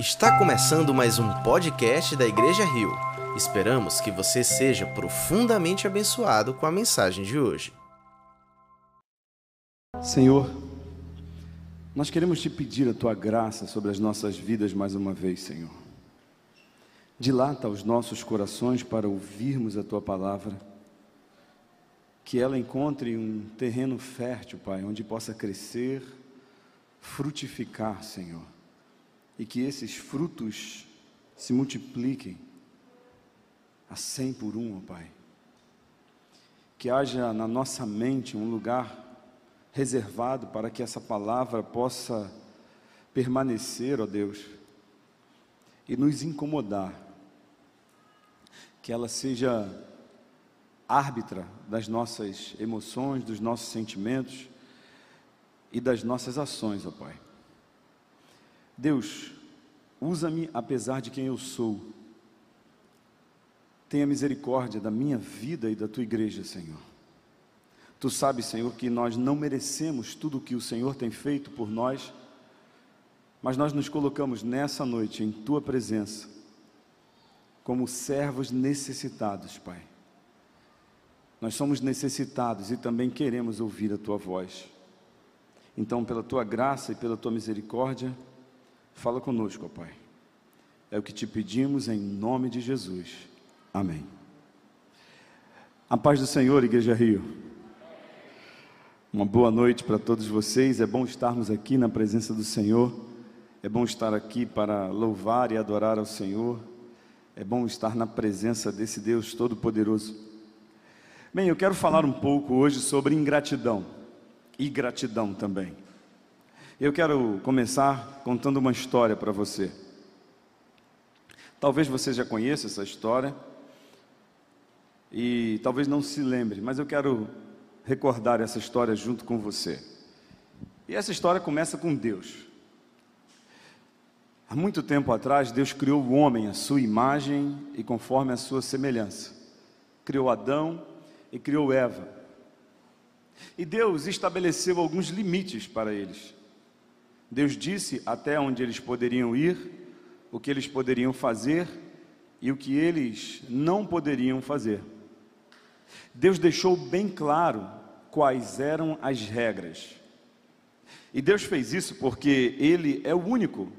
Está começando mais um podcast da Igreja Rio. Esperamos que você seja profundamente abençoado com a mensagem de hoje. Senhor, nós queremos te pedir a tua graça sobre as nossas vidas mais uma vez, Senhor. Dilata os nossos corações para ouvirmos a tua palavra, que ela encontre um terreno fértil, Pai, onde possa crescer, frutificar, Senhor e que esses frutos se multipliquem a cem por um, ó Pai. Que haja na nossa mente um lugar reservado para que essa palavra possa permanecer, ó Deus, e nos incomodar. Que ela seja árbitra das nossas emoções, dos nossos sentimentos e das nossas ações, ó Pai. Deus, usa-me apesar de quem eu sou. Tenha misericórdia da minha vida e da tua igreja, Senhor. Tu sabes, Senhor, que nós não merecemos tudo o que o Senhor tem feito por nós, mas nós nos colocamos nessa noite em tua presença, como servos necessitados, Pai. Nós somos necessitados e também queremos ouvir a tua voz. Então, pela tua graça e pela tua misericórdia, Fala conosco, ó Pai. É o que te pedimos em nome de Jesus. Amém. A paz do Senhor, Igreja Rio. Uma boa noite para todos vocês. É bom estarmos aqui na presença do Senhor. É bom estar aqui para louvar e adorar ao Senhor. É bom estar na presença desse Deus Todo-Poderoso. Bem, eu quero falar um pouco hoje sobre ingratidão e gratidão também. Eu quero começar contando uma história para você. Talvez você já conheça essa história e talvez não se lembre, mas eu quero recordar essa história junto com você. E essa história começa com Deus. Há muito tempo atrás, Deus criou o homem à sua imagem e conforme a sua semelhança. Criou Adão e criou Eva. E Deus estabeleceu alguns limites para eles. Deus disse até onde eles poderiam ir, o que eles poderiam fazer e o que eles não poderiam fazer. Deus deixou bem claro quais eram as regras. E Deus fez isso porque Ele é o único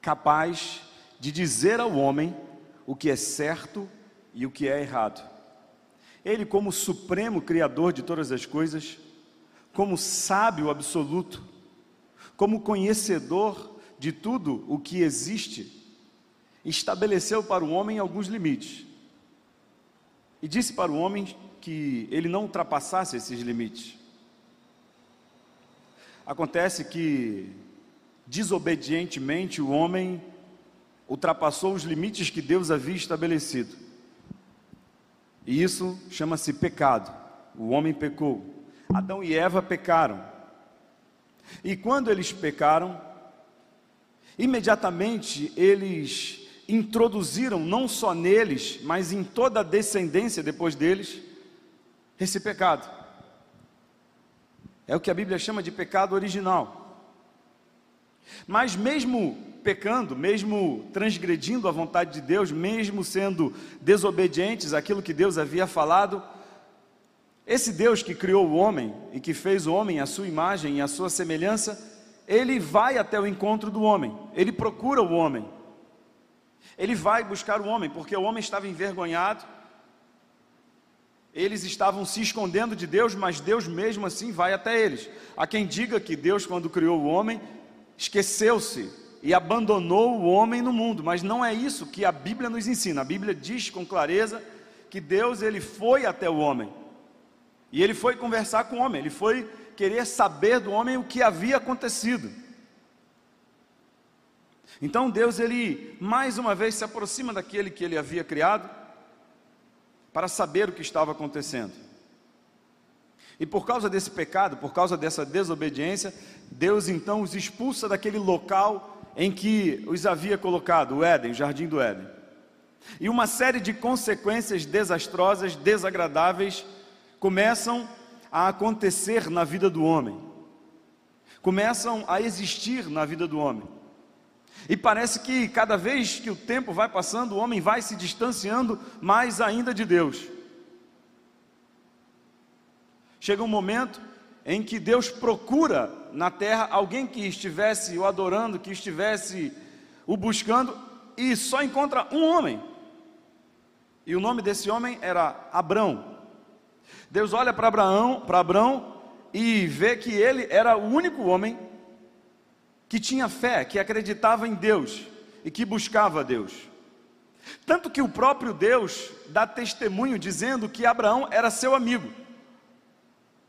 capaz de dizer ao homem o que é certo e o que é errado. Ele, como supremo Criador de todas as coisas, como sábio absoluto, como conhecedor de tudo o que existe, estabeleceu para o homem alguns limites. E disse para o homem que ele não ultrapassasse esses limites. Acontece que, desobedientemente, o homem ultrapassou os limites que Deus havia estabelecido. E isso chama-se pecado. O homem pecou. Adão e Eva pecaram. E quando eles pecaram, imediatamente eles introduziram, não só neles, mas em toda a descendência depois deles, esse pecado. É o que a Bíblia chama de pecado original. Mas mesmo pecando, mesmo transgredindo a vontade de Deus, mesmo sendo desobedientes àquilo que Deus havia falado, esse Deus que criou o homem e que fez o homem à sua imagem e à sua semelhança, ele vai até o encontro do homem, ele procura o homem, ele vai buscar o homem, porque o homem estava envergonhado, eles estavam se escondendo de Deus, mas Deus mesmo assim vai até eles. Há quem diga que Deus, quando criou o homem, esqueceu-se e abandonou o homem no mundo, mas não é isso que a Bíblia nos ensina. A Bíblia diz com clareza que Deus ele foi até o homem. E ele foi conversar com o homem, ele foi querer saber do homem o que havia acontecido. Então Deus, ele mais uma vez se aproxima daquele que ele havia criado, para saber o que estava acontecendo. E por causa desse pecado, por causa dessa desobediência, Deus então os expulsa daquele local em que os havia colocado, o Éden, o jardim do Éden. E uma série de consequências desastrosas, desagradáveis, começam a acontecer na vida do homem, começam a existir na vida do homem. E parece que cada vez que o tempo vai passando, o homem vai se distanciando mais ainda de Deus. Chega um momento em que Deus procura na terra alguém que estivesse o adorando, que estivesse o buscando, e só encontra um homem. E o nome desse homem era Abrão. Deus olha para Abraão, para Abrão e vê que ele era o único homem que tinha fé, que acreditava em Deus e que buscava Deus. Tanto que o próprio Deus dá testemunho dizendo que Abraão era seu amigo.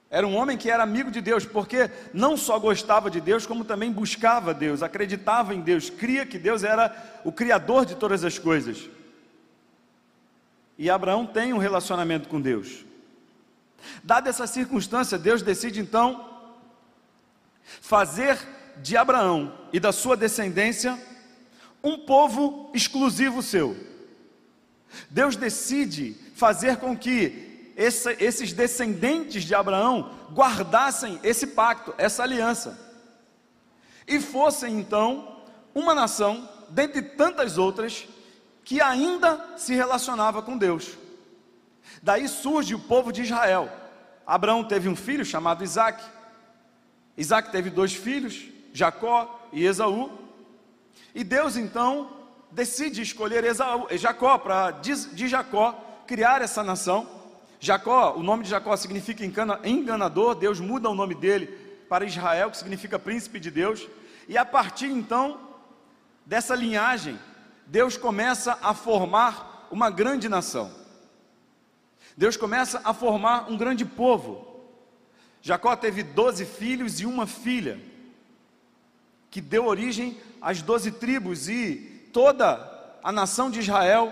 Era um homem que era amigo de Deus, porque não só gostava de Deus, como também buscava Deus, acreditava em Deus, cria que Deus era o criador de todas as coisas. E Abraão tem um relacionamento com Deus. Dada essa circunstância, Deus decide então fazer de Abraão e da sua descendência um povo exclusivo seu. Deus decide fazer com que esse, esses descendentes de Abraão guardassem esse pacto, essa aliança, e fossem então uma nação, dentre tantas outras, que ainda se relacionava com Deus. Daí surge o povo de Israel. Abraão teve um filho chamado Isaac. Isaac teve dois filhos, Jacó e Esaú. E Deus então decide escolher Esaú, Jacó para de Jacó criar essa nação. Jacó, o nome de Jacó significa enganador, Deus muda o nome dele para Israel, que significa príncipe de Deus. E a partir então dessa linhagem, Deus começa a formar uma grande nação. Deus começa a formar um grande povo. Jacó teve doze filhos e uma filha que deu origem às doze tribos, e toda a nação de Israel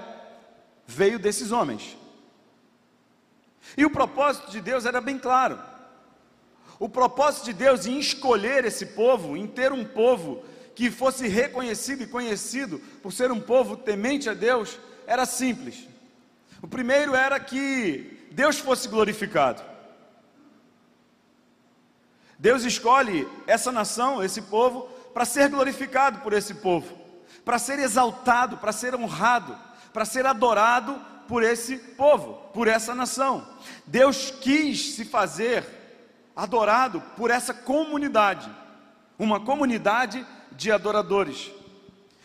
veio desses homens. E o propósito de Deus era bem claro. O propósito de Deus em escolher esse povo, em ter um povo que fosse reconhecido e conhecido por ser um povo temente a Deus, era simples. O primeiro era que Deus fosse glorificado. Deus escolhe essa nação, esse povo, para ser glorificado por esse povo, para ser exaltado, para ser honrado, para ser adorado por esse povo, por essa nação. Deus quis se fazer adorado por essa comunidade, uma comunidade de adoradores.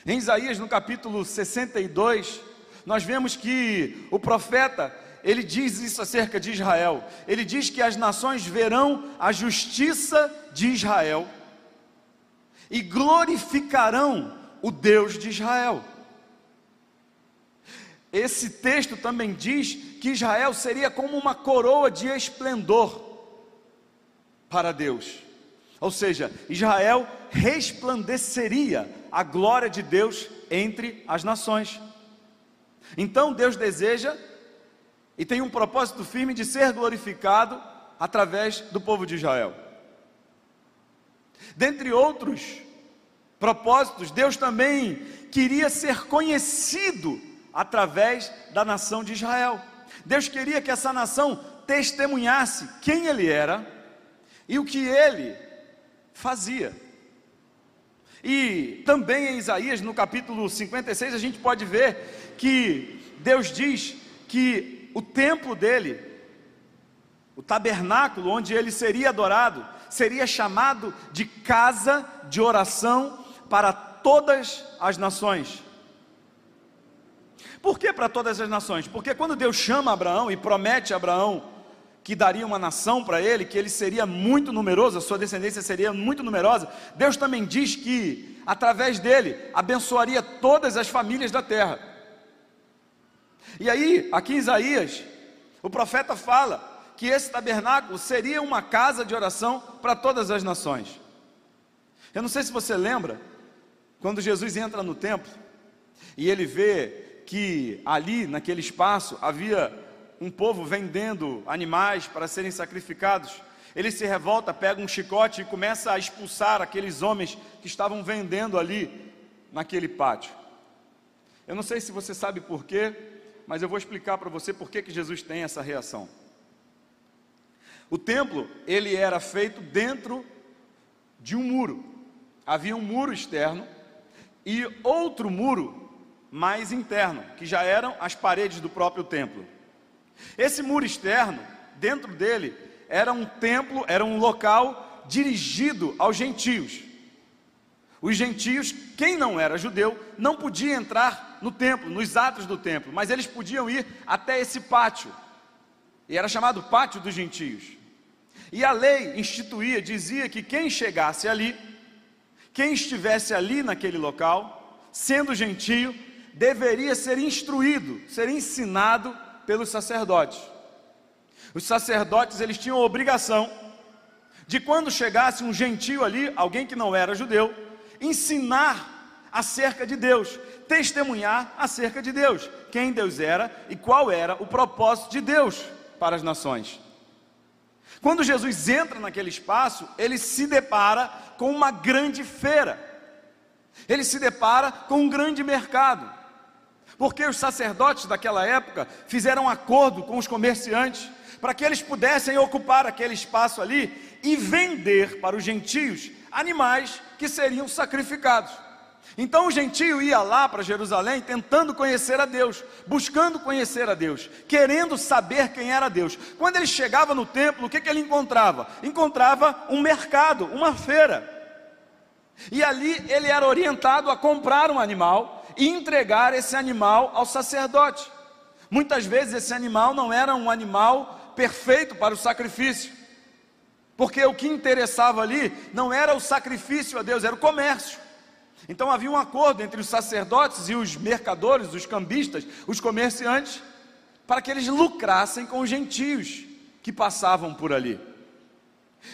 Em Isaías, no capítulo 62, nós vemos que o profeta, ele diz isso acerca de Israel. Ele diz que as nações verão a justiça de Israel e glorificarão o Deus de Israel. Esse texto também diz que Israel seria como uma coroa de esplendor para Deus. Ou seja, Israel resplandeceria a glória de Deus entre as nações. Então Deus deseja e tem um propósito firme de ser glorificado através do povo de Israel. Dentre outros propósitos, Deus também queria ser conhecido através da nação de Israel. Deus queria que essa nação testemunhasse quem ele era e o que ele fazia. E também em Isaías, no capítulo 56, a gente pode ver que Deus diz que o templo dele, o tabernáculo onde ele seria adorado, seria chamado de casa de oração para todas as nações. Por que para todas as nações? Porque quando Deus chama Abraão e promete a Abraão que daria uma nação para ele, que ele seria muito numeroso, a sua descendência seria muito numerosa, Deus também diz que através dele abençoaria todas as famílias da terra. E aí, aqui em Isaías, o profeta fala que esse tabernáculo seria uma casa de oração para todas as nações. Eu não sei se você lembra, quando Jesus entra no templo e ele vê que ali, naquele espaço, havia um povo vendendo animais para serem sacrificados, ele se revolta, pega um chicote e começa a expulsar aqueles homens que estavam vendendo ali naquele pátio. Eu não sei se você sabe por quê, mas eu vou explicar para você por que, que Jesus tem essa reação. O templo, ele era feito dentro de um muro. Havia um muro externo e outro muro mais interno, que já eram as paredes do próprio templo. Esse muro externo, dentro dele, era um templo, era um local dirigido aos gentios. Os gentios, quem não era judeu, não podia entrar no templo, nos atos do templo, mas eles podiam ir até esse pátio. E era chamado pátio dos gentios. E a lei instituía, dizia que quem chegasse ali, quem estivesse ali naquele local, sendo gentio, deveria ser instruído, ser ensinado pelos sacerdotes. Os sacerdotes, eles tinham a obrigação de quando chegasse um gentio ali, alguém que não era judeu, ensinar acerca de Deus, testemunhar acerca de Deus, quem Deus era e qual era o propósito de Deus para as nações. Quando Jesus entra naquele espaço, ele se depara com uma grande feira, ele se depara com um grande mercado, porque os sacerdotes daquela época fizeram um acordo com os comerciantes para que eles pudessem ocupar aquele espaço ali e vender para os gentios animais que seriam sacrificados. Então o gentio ia lá para Jerusalém tentando conhecer a Deus, buscando conhecer a Deus, querendo saber quem era Deus. Quando ele chegava no templo, o que, que ele encontrava? Encontrava um mercado, uma feira. E ali ele era orientado a comprar um animal e entregar esse animal ao sacerdote. Muitas vezes esse animal não era um animal perfeito para o sacrifício. Porque o que interessava ali não era o sacrifício a Deus, era o comércio. Então havia um acordo entre os sacerdotes e os mercadores, os cambistas, os comerciantes, para que eles lucrassem com os gentios que passavam por ali.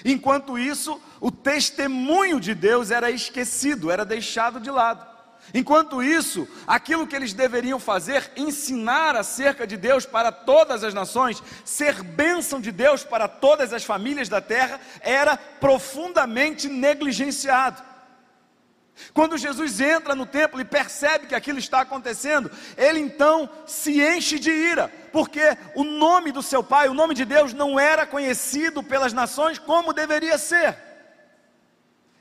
Enquanto isso, o testemunho de Deus era esquecido, era deixado de lado. Enquanto isso, aquilo que eles deveriam fazer, ensinar acerca de Deus para todas as nações, ser bênção de Deus para todas as famílias da terra, era profundamente negligenciado. Quando Jesus entra no templo e percebe que aquilo está acontecendo, ele então se enche de ira, porque o nome do seu pai, o nome de Deus, não era conhecido pelas nações como deveria ser.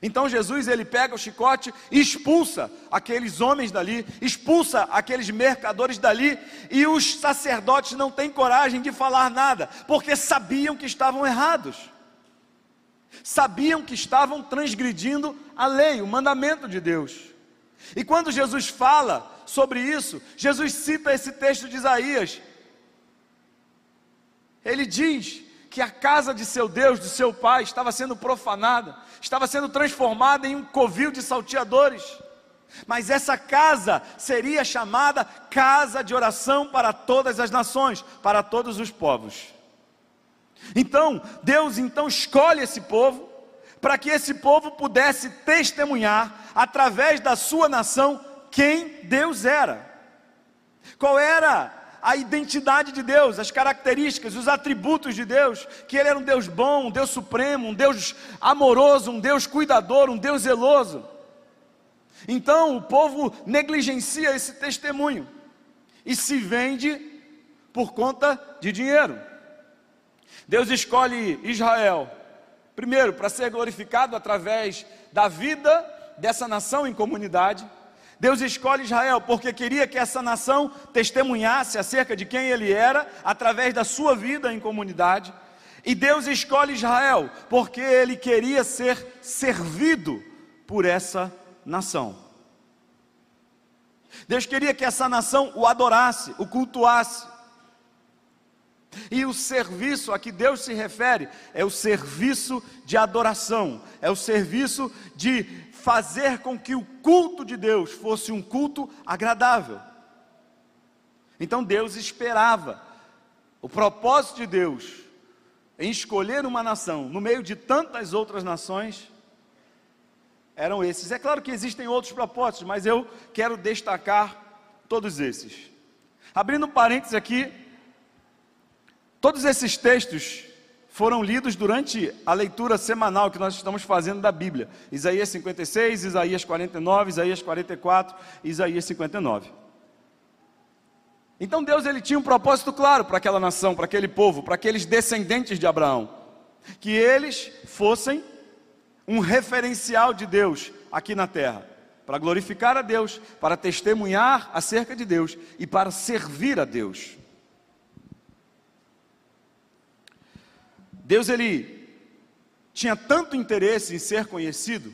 Então Jesus ele pega o chicote e expulsa aqueles homens dali, expulsa aqueles mercadores dali, e os sacerdotes não têm coragem de falar nada, porque sabiam que estavam errados. Sabiam que estavam transgredindo a lei, o mandamento de Deus. E quando Jesus fala sobre isso, Jesus cita esse texto de Isaías. Ele diz que a casa de seu Deus, de seu pai, estava sendo profanada, estava sendo transformada em um covil de salteadores. Mas essa casa seria chamada casa de oração para todas as nações, para todos os povos. Então, Deus então escolhe esse povo para que esse povo pudesse testemunhar através da sua nação quem Deus era. Qual era a identidade de Deus, as características, os atributos de Deus, que Ele era um Deus bom, um Deus supremo, um Deus amoroso, um Deus cuidador, um Deus zeloso. Então o povo negligencia esse testemunho e se vende por conta de dinheiro. Deus escolhe Israel, primeiro, para ser glorificado através da vida dessa nação em comunidade. Deus escolhe Israel porque queria que essa nação testemunhasse acerca de quem ele era através da sua vida em comunidade. E Deus escolhe Israel porque ele queria ser servido por essa nação. Deus queria que essa nação o adorasse, o cultuasse. E o serviço a que Deus se refere é o serviço de adoração, é o serviço de fazer com que o culto de Deus fosse um culto agradável. Então Deus esperava, o propósito de Deus em escolher uma nação no meio de tantas outras nações eram esses. É claro que existem outros propósitos, mas eu quero destacar todos esses. Abrindo parênteses aqui, Todos esses textos foram lidos durante a leitura semanal que nós estamos fazendo da Bíblia. Isaías 56, Isaías 49, Isaías 44, Isaías 59. Então Deus ele tinha um propósito claro para aquela nação, para aquele povo, para aqueles descendentes de Abraão, que eles fossem um referencial de Deus aqui na terra. para glorificar a Deus, para testemunhar acerca de Deus e para servir a Deus. Deus ele tinha tanto interesse em ser conhecido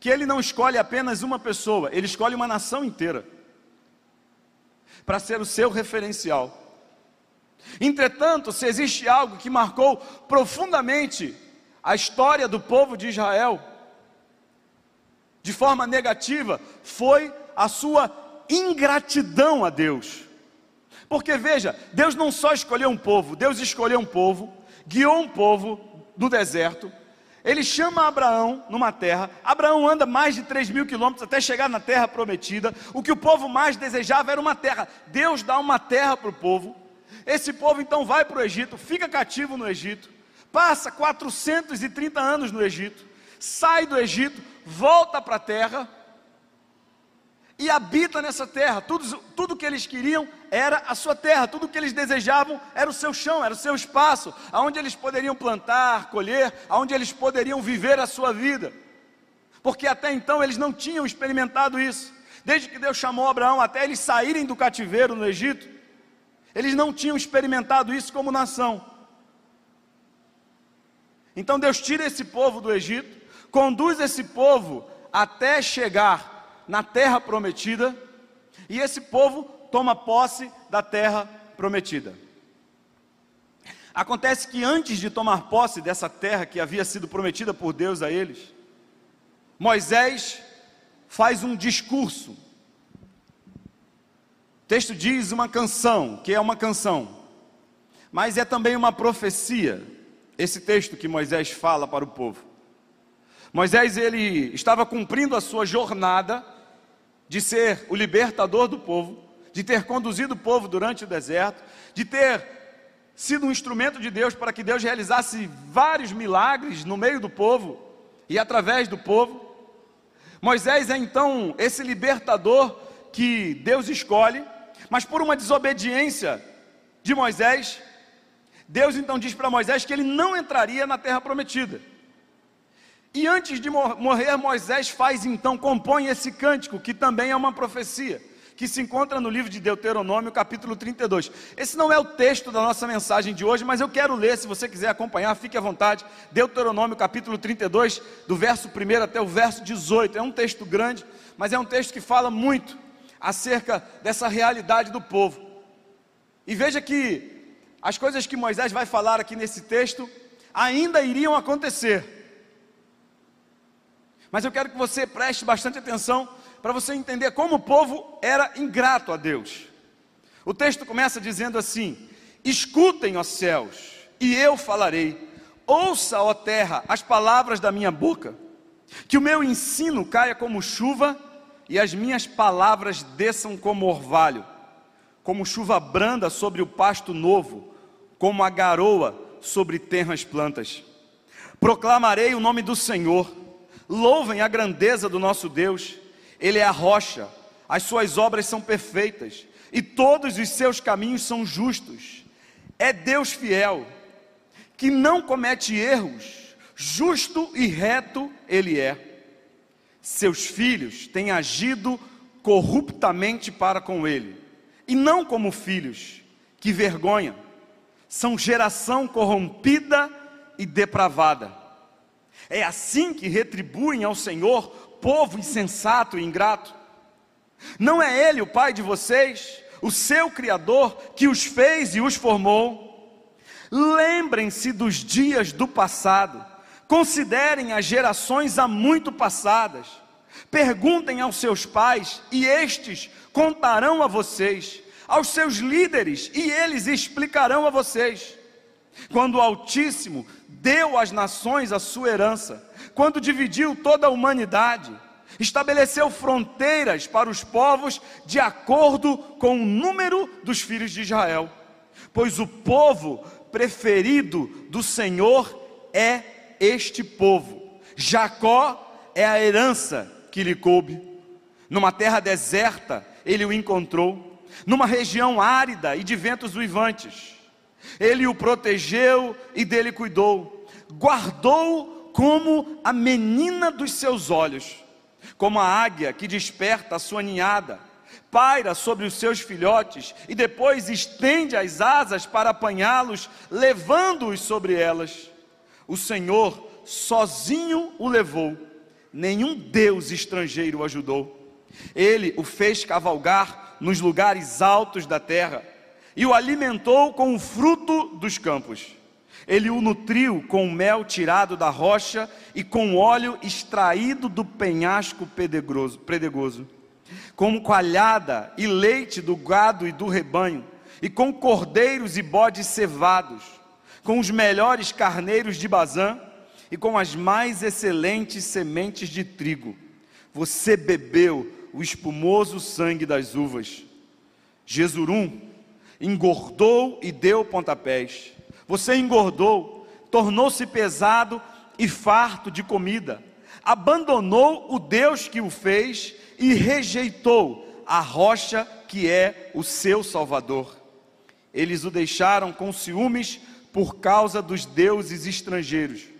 que ele não escolhe apenas uma pessoa, ele escolhe uma nação inteira para ser o seu referencial. Entretanto, se existe algo que marcou profundamente a história do povo de Israel, de forma negativa, foi a sua ingratidão a Deus. Porque veja, Deus não só escolheu um povo, Deus escolheu um povo, guiou um povo do deserto, ele chama Abraão numa terra. Abraão anda mais de 3 mil quilômetros até chegar na terra prometida. O que o povo mais desejava era uma terra. Deus dá uma terra para o povo. Esse povo então vai para o Egito, fica cativo no Egito, passa 430 anos no Egito, sai do Egito, volta para a terra e habita nessa terra. Tudo, tudo que eles queriam era a sua terra, tudo que eles desejavam era o seu chão, era o seu espaço, aonde eles poderiam plantar, colher, aonde eles poderiam viver a sua vida. Porque até então eles não tinham experimentado isso. Desde que Deus chamou Abraão até eles saírem do cativeiro no Egito, eles não tinham experimentado isso como nação. Então Deus tira esse povo do Egito, conduz esse povo até chegar na terra prometida, e esse povo toma posse da terra prometida. Acontece que antes de tomar posse dessa terra que havia sido prometida por Deus a eles, Moisés faz um discurso o texto diz uma canção, que é uma canção, mas é também uma profecia. Esse texto que Moisés fala para o povo. Moisés ele estava cumprindo a sua jornada de ser o libertador do povo, de ter conduzido o povo durante o deserto, de ter sido um instrumento de Deus para que Deus realizasse vários milagres no meio do povo e através do povo. Moisés é então esse libertador que Deus escolhe mas por uma desobediência de Moisés, Deus então diz para Moisés que ele não entraria na terra prometida. E antes de morrer, Moisés faz então, compõe esse cântico, que também é uma profecia, que se encontra no livro de Deuteronômio, capítulo 32. Esse não é o texto da nossa mensagem de hoje, mas eu quero ler, se você quiser acompanhar, fique à vontade. Deuteronômio, capítulo 32, do verso 1 até o verso 18. É um texto grande, mas é um texto que fala muito acerca dessa realidade do povo. E veja que as coisas que Moisés vai falar aqui nesse texto ainda iriam acontecer. Mas eu quero que você preste bastante atenção para você entender como o povo era ingrato a Deus. O texto começa dizendo assim: Escutem, ó céus, e eu falarei. Ouça, ó terra, as palavras da minha boca. Que o meu ensino caia como chuva e as minhas palavras desçam como orvalho, como chuva branda sobre o pasto novo, como a garoa sobre tenras plantas. Proclamarei o nome do Senhor, louvem a grandeza do nosso Deus, Ele é a rocha, as suas obras são perfeitas, e todos os seus caminhos são justos. É Deus fiel, que não comete erros, justo e reto Ele é. Seus filhos têm agido corruptamente para com ele, e não como filhos, que vergonha, são geração corrompida e depravada. É assim que retribuem ao Senhor povo insensato e ingrato. Não é Ele o Pai de vocês, o seu Criador, que os fez e os formou? Lembrem-se dos dias do passado Considerem as gerações há muito passadas. Perguntem aos seus pais, e estes contarão a vocês, aos seus líderes, e eles explicarão a vocês. Quando o Altíssimo deu às nações a sua herança, quando dividiu toda a humanidade, estabeleceu fronteiras para os povos de acordo com o número dos filhos de Israel, pois o povo preferido do Senhor é este povo. Jacó é a herança que lhe coube. Numa terra deserta, ele o encontrou. Numa região árida e de ventos uivantes. Ele o protegeu e dele cuidou. Guardou como a menina dos seus olhos. como a águia que desperta a sua ninhada, paira sobre os seus filhotes e depois estende as asas para apanhá-los, levando-os sobre elas. O Senhor sozinho o levou, nenhum Deus estrangeiro o ajudou. Ele o fez cavalgar nos lugares altos da terra e o alimentou com o fruto dos campos. Ele o nutriu com mel tirado da rocha e com óleo extraído do penhasco predegoso, com coalhada e leite do gado e do rebanho, e com cordeiros e bodes cevados, com os melhores carneiros de Bazã e com as mais excelentes sementes de trigo. Você bebeu o espumoso sangue das uvas. Jesurum engordou e deu pontapés. Você engordou, tornou-se pesado e farto de comida. Abandonou o Deus que o fez e rejeitou a rocha que é o seu Salvador. Eles o deixaram com ciúmes por causa dos deuses estrangeiros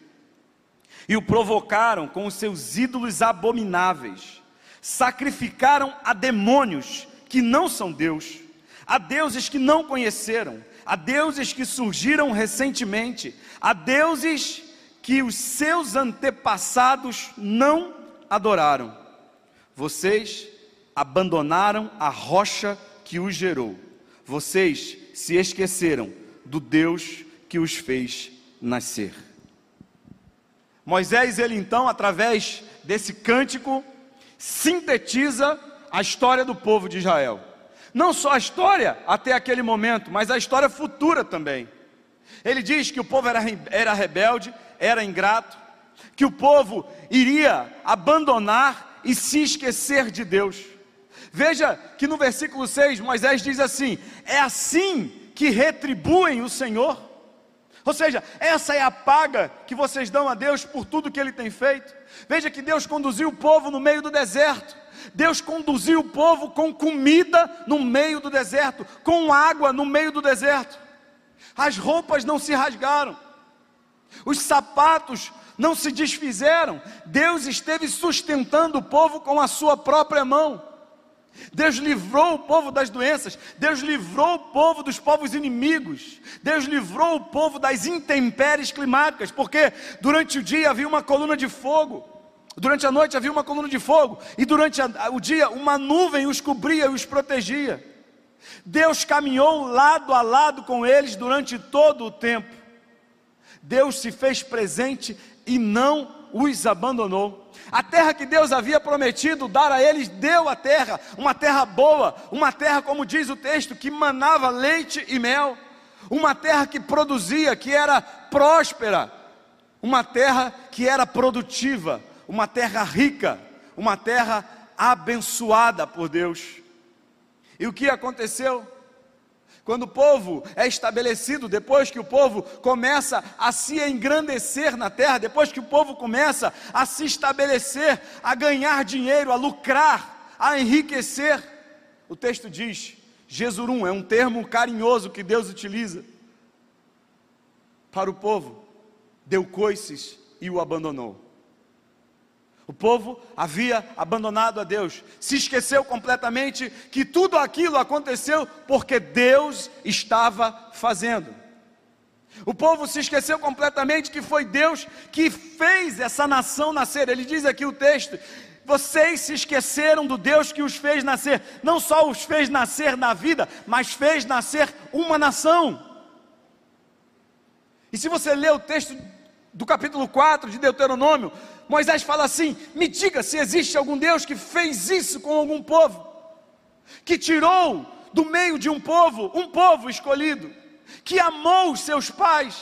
e o provocaram com os seus ídolos abomináveis. Sacrificaram a demônios que não são Deus, a deuses que não conheceram, a deuses que surgiram recentemente, a deuses que os seus antepassados não adoraram. Vocês abandonaram a rocha que os gerou. Vocês se esqueceram do Deus que os fez nascer. Moisés, ele então, através desse cântico, sintetiza a história do povo de Israel. Não só a história até aquele momento, mas a história futura também. Ele diz que o povo era, era rebelde, era ingrato, que o povo iria abandonar e se esquecer de Deus. Veja que no versículo 6, Moisés diz assim: É assim que retribuem o Senhor. Ou seja, essa é a paga que vocês dão a Deus por tudo que Ele tem feito. Veja que Deus conduziu o povo no meio do deserto. Deus conduziu o povo com comida no meio do deserto, com água no meio do deserto. As roupas não se rasgaram, os sapatos não se desfizeram. Deus esteve sustentando o povo com a sua própria mão. Deus livrou o povo das doenças, Deus livrou o povo dos povos inimigos, Deus livrou o povo das intempéries climáticas, porque durante o dia havia uma coluna de fogo, durante a noite havia uma coluna de fogo, e durante a, o dia uma nuvem os cobria e os protegia. Deus caminhou lado a lado com eles durante todo o tempo. Deus se fez presente e não os abandonou. A terra que Deus havia prometido dar a eles, deu a terra, uma terra boa, uma terra, como diz o texto, que manava leite e mel, uma terra que produzia, que era próspera, uma terra que era produtiva, uma terra rica, uma terra abençoada por Deus. E o que aconteceu? Quando o povo é estabelecido, depois que o povo começa a se engrandecer na terra, depois que o povo começa a se estabelecer, a ganhar dinheiro, a lucrar, a enriquecer, o texto diz: Jesurum é um termo carinhoso que Deus utiliza para o povo, deu coices e o abandonou. O povo havia abandonado a Deus, se esqueceu completamente que tudo aquilo aconteceu porque Deus estava fazendo. O povo se esqueceu completamente que foi Deus que fez essa nação nascer. Ele diz aqui o texto: vocês se esqueceram do Deus que os fez nascer, não só os fez nascer na vida, mas fez nascer uma nação. E se você ler o texto do capítulo 4 de Deuteronômio, Moisés fala assim: me diga se existe algum Deus que fez isso com algum povo, que tirou do meio de um povo, um povo escolhido, que amou os seus pais,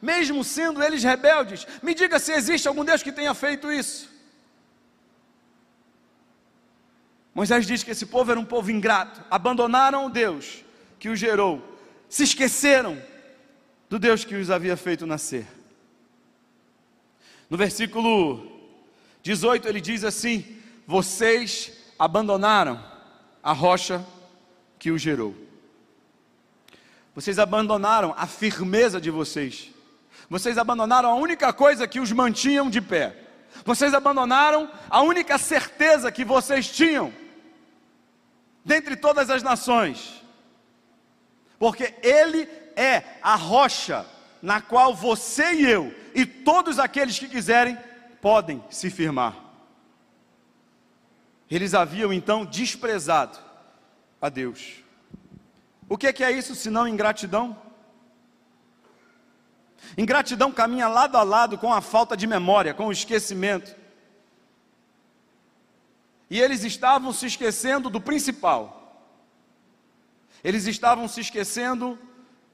mesmo sendo eles rebeldes. Me diga se existe algum Deus que tenha feito isso. Moisés diz que esse povo era um povo ingrato, abandonaram o Deus que os gerou, se esqueceram do Deus que os havia feito nascer. No versículo 18 ele diz assim: Vocês abandonaram a rocha que o gerou. Vocês abandonaram a firmeza de vocês. Vocês abandonaram a única coisa que os mantinham de pé. Vocês abandonaram a única certeza que vocês tinham dentre todas as nações, porque Ele é a rocha na qual você e eu e todos aqueles que quiserem podem se firmar. Eles haviam então desprezado a Deus. O que é isso senão ingratidão? Ingratidão caminha lado a lado com a falta de memória, com o esquecimento. E eles estavam se esquecendo do principal. Eles estavam se esquecendo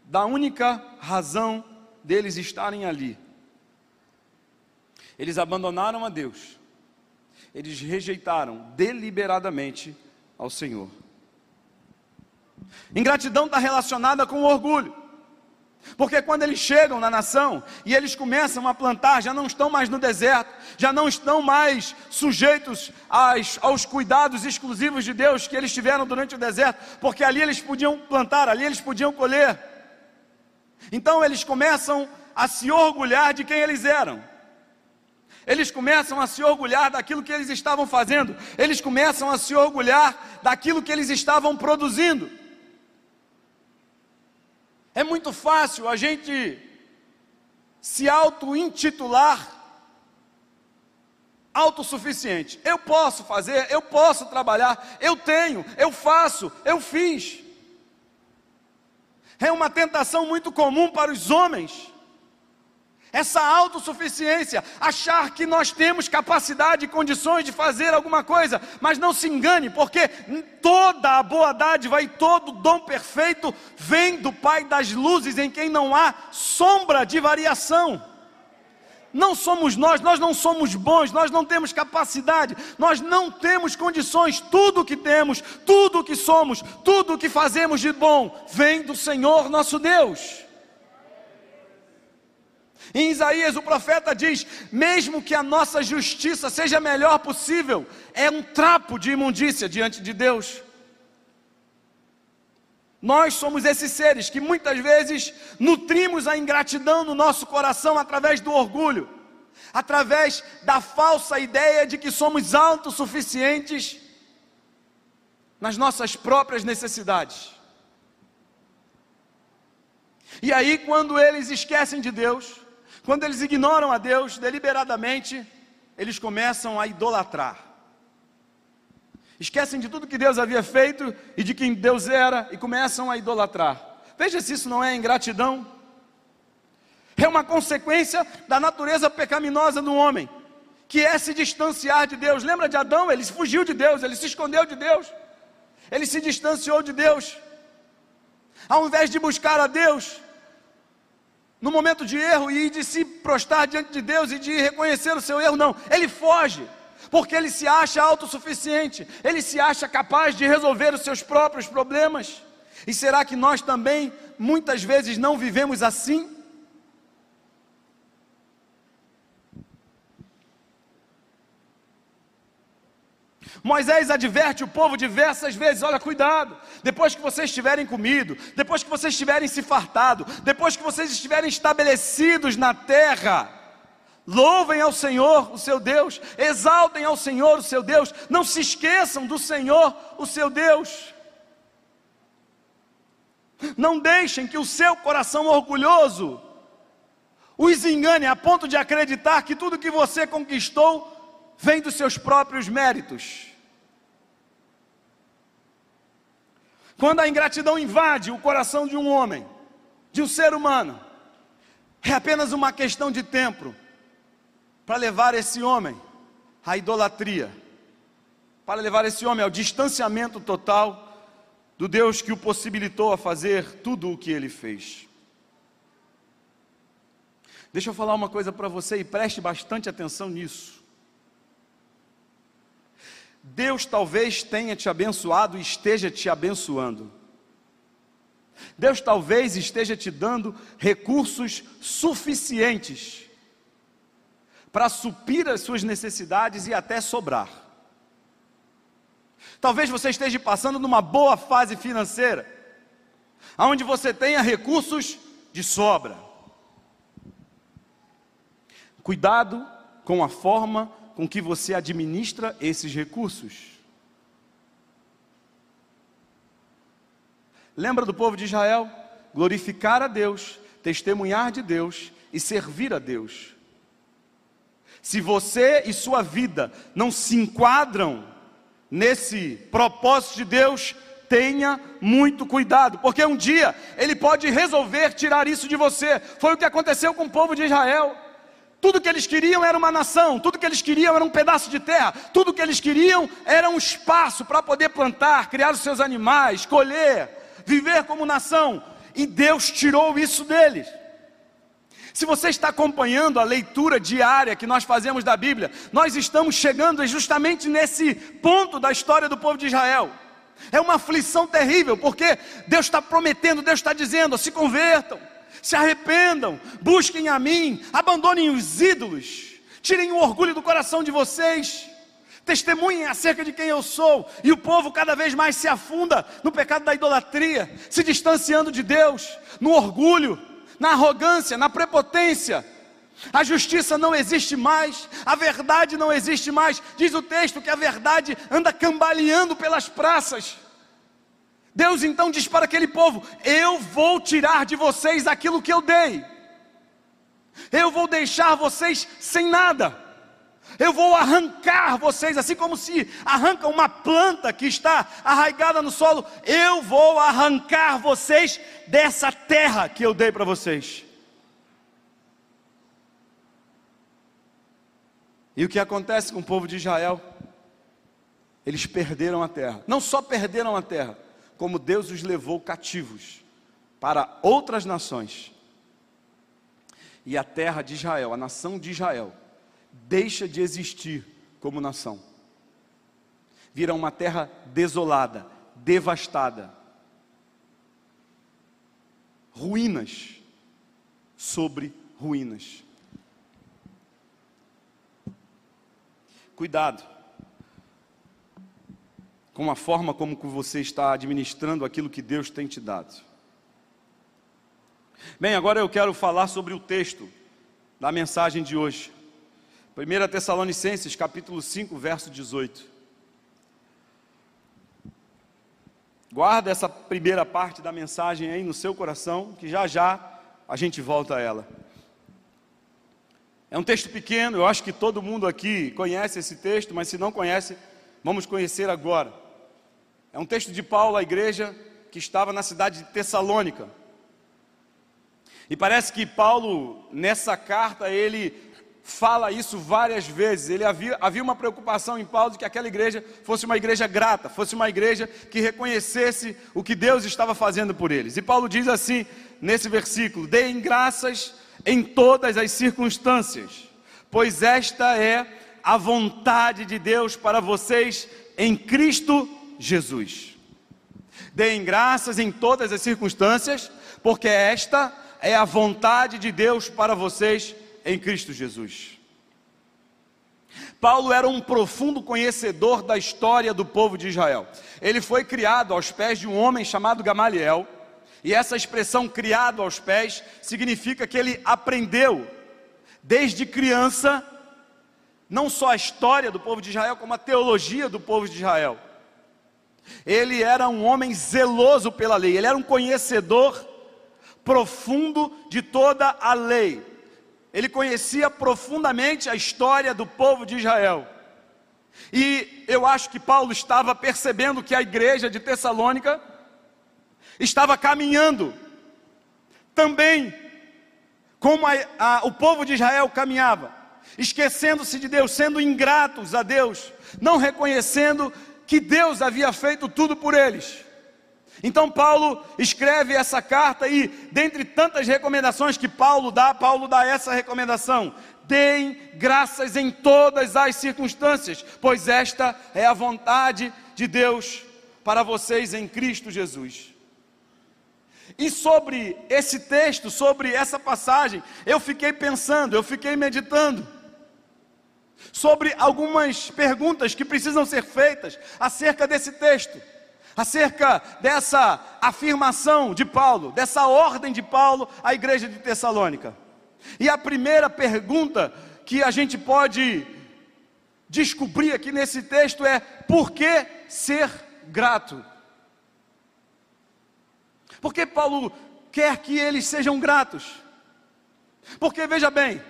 da única razão deles estarem ali. Eles abandonaram a Deus. Eles rejeitaram deliberadamente ao Senhor. Ingratidão está relacionada com orgulho. Porque quando eles chegam na nação e eles começam a plantar, já não estão mais no deserto, já não estão mais sujeitos aos, aos, cuidados exclusivos de Deus que eles tiveram durante o deserto, porque ali eles podiam plantar, ali eles podiam colher. Então eles começam a se orgulhar de quem eles eram. Eles começam a se orgulhar daquilo que eles estavam fazendo, eles começam a se orgulhar daquilo que eles estavam produzindo. É muito fácil a gente se auto-intitular autossuficiente. Eu posso fazer, eu posso trabalhar, eu tenho, eu faço, eu fiz. É uma tentação muito comum para os homens essa autossuficiência, achar que nós temos capacidade e condições de fazer alguma coisa, mas não se engane, porque toda a boa dádiva e todo dom perfeito vem do Pai das luzes, em quem não há sombra de variação. Não somos nós, nós não somos bons, nós não temos capacidade, nós não temos condições, tudo o que temos, tudo o que somos, tudo o que fazemos de bom, vem do Senhor nosso Deus. Em Isaías, o profeta diz: mesmo que a nossa justiça seja a melhor possível, é um trapo de imundícia diante de Deus. Nós somos esses seres que muitas vezes nutrimos a ingratidão no nosso coração através do orgulho, através da falsa ideia de que somos autossuficientes nas nossas próprias necessidades. E aí, quando eles esquecem de Deus, quando eles ignoram a Deus deliberadamente, eles começam a idolatrar. Esquecem de tudo que Deus havia feito e de quem Deus era e começam a idolatrar. Veja se isso não é ingratidão. É uma consequência da natureza pecaminosa do homem, que é se distanciar de Deus. Lembra de Adão? Ele fugiu de Deus, ele se escondeu de Deus, ele se distanciou de Deus. Ao invés de buscar a Deus, no momento de erro e de se prostrar diante de Deus e de reconhecer o seu erro, não, ele foge, porque ele se acha autossuficiente, ele se acha capaz de resolver os seus próprios problemas. E será que nós também muitas vezes não vivemos assim? Moisés adverte o povo diversas vezes: olha, cuidado, depois que vocês tiverem comido, depois que vocês tiverem se fartado, depois que vocês estiverem estabelecidos na terra, louvem ao Senhor, o seu Deus, exaltem ao Senhor, o seu Deus, não se esqueçam do Senhor, o seu Deus. Não deixem que o seu coração orgulhoso os engane a ponto de acreditar que tudo que você conquistou vem dos seus próprios méritos. Quando a ingratidão invade o coração de um homem, de um ser humano, é apenas uma questão de tempo para levar esse homem à idolatria, para levar esse homem ao distanciamento total do Deus que o possibilitou a fazer tudo o que ele fez. Deixa eu falar uma coisa para você e preste bastante atenção nisso. Deus talvez tenha te abençoado e esteja te abençoando. Deus talvez esteja te dando recursos suficientes para suprir as suas necessidades e até sobrar. Talvez você esteja passando numa boa fase financeira, onde você tenha recursos de sobra. Cuidado com a forma com que você administra esses recursos. Lembra do povo de Israel? Glorificar a Deus, testemunhar de Deus e servir a Deus. Se você e sua vida não se enquadram nesse propósito de Deus, tenha muito cuidado, porque um dia ele pode resolver tirar isso de você. Foi o que aconteceu com o povo de Israel. Tudo que eles queriam era uma nação, tudo que eles queriam era um pedaço de terra, tudo que eles queriam era um espaço para poder plantar, criar os seus animais, colher, viver como nação, e Deus tirou isso deles. Se você está acompanhando a leitura diária que nós fazemos da Bíblia, nós estamos chegando justamente nesse ponto da história do povo de Israel. É uma aflição terrível, porque Deus está prometendo, Deus está dizendo: se convertam, se arrependam, busquem a mim, abandonem os ídolos, tirem o orgulho do coração de vocês, testemunhem acerca de quem eu sou. E o povo cada vez mais se afunda no pecado da idolatria, se distanciando de Deus, no orgulho, na arrogância, na prepotência. A justiça não existe mais, a verdade não existe mais. Diz o texto que a verdade anda cambaleando pelas praças. Deus então diz para aquele povo: Eu vou tirar de vocês aquilo que eu dei, eu vou deixar vocês sem nada, eu vou arrancar vocês, assim como se arranca uma planta que está arraigada no solo, eu vou arrancar vocês dessa terra que eu dei para vocês. E o que acontece com o povo de Israel? Eles perderam a terra. Não só perderam a terra, como Deus os levou cativos para outras nações. E a terra de Israel, a nação de Israel, deixa de existir como nação. Vira uma terra desolada, devastada. Ruínas sobre ruínas. Cuidado com a forma como você está administrando aquilo que Deus tem te dado. Bem, agora eu quero falar sobre o texto da mensagem de hoje. 1 Tessalonicenses, capítulo 5, verso 18. Guarda essa primeira parte da mensagem aí no seu coração, que já já a gente volta a ela. É um texto pequeno, eu acho que todo mundo aqui conhece esse texto, mas se não conhece, vamos conhecer agora. É um texto de Paulo à igreja que estava na cidade de Tessalônica. E parece que Paulo, nessa carta, ele fala isso várias vezes. Ele havia, havia uma preocupação em Paulo de que aquela igreja fosse uma igreja grata, fosse uma igreja que reconhecesse o que Deus estava fazendo por eles. E Paulo diz assim nesse versículo: Deem graças em todas as circunstâncias, pois esta é a vontade de Deus para vocês em Cristo Jesus. Deem graças em todas as circunstâncias, porque esta é a vontade de Deus para vocês em Cristo Jesus. Paulo era um profundo conhecedor da história do povo de Israel. Ele foi criado aos pés de um homem chamado Gamaliel e essa expressão criado aos pés significa que ele aprendeu desde criança não só a história do povo de Israel, como a teologia do povo de Israel. Ele era um homem zeloso pela lei, ele era um conhecedor profundo de toda a lei. Ele conhecia profundamente a história do povo de Israel. E eu acho que Paulo estava percebendo que a igreja de Tessalônica estava caminhando também como a, a, o povo de Israel caminhava, esquecendo-se de Deus, sendo ingratos a Deus, não reconhecendo que Deus havia feito tudo por eles. Então Paulo escreve essa carta e, dentre tantas recomendações que Paulo dá, Paulo dá essa recomendação: deem graças em todas as circunstâncias, pois esta é a vontade de Deus para vocês em Cristo Jesus. E sobre esse texto, sobre essa passagem, eu fiquei pensando, eu fiquei meditando sobre algumas perguntas que precisam ser feitas acerca desse texto, acerca dessa afirmação de Paulo, dessa ordem de Paulo à igreja de Tessalônica. E a primeira pergunta que a gente pode descobrir aqui nesse texto é por que ser grato. Porque Paulo quer que eles sejam gratos. Porque veja bem,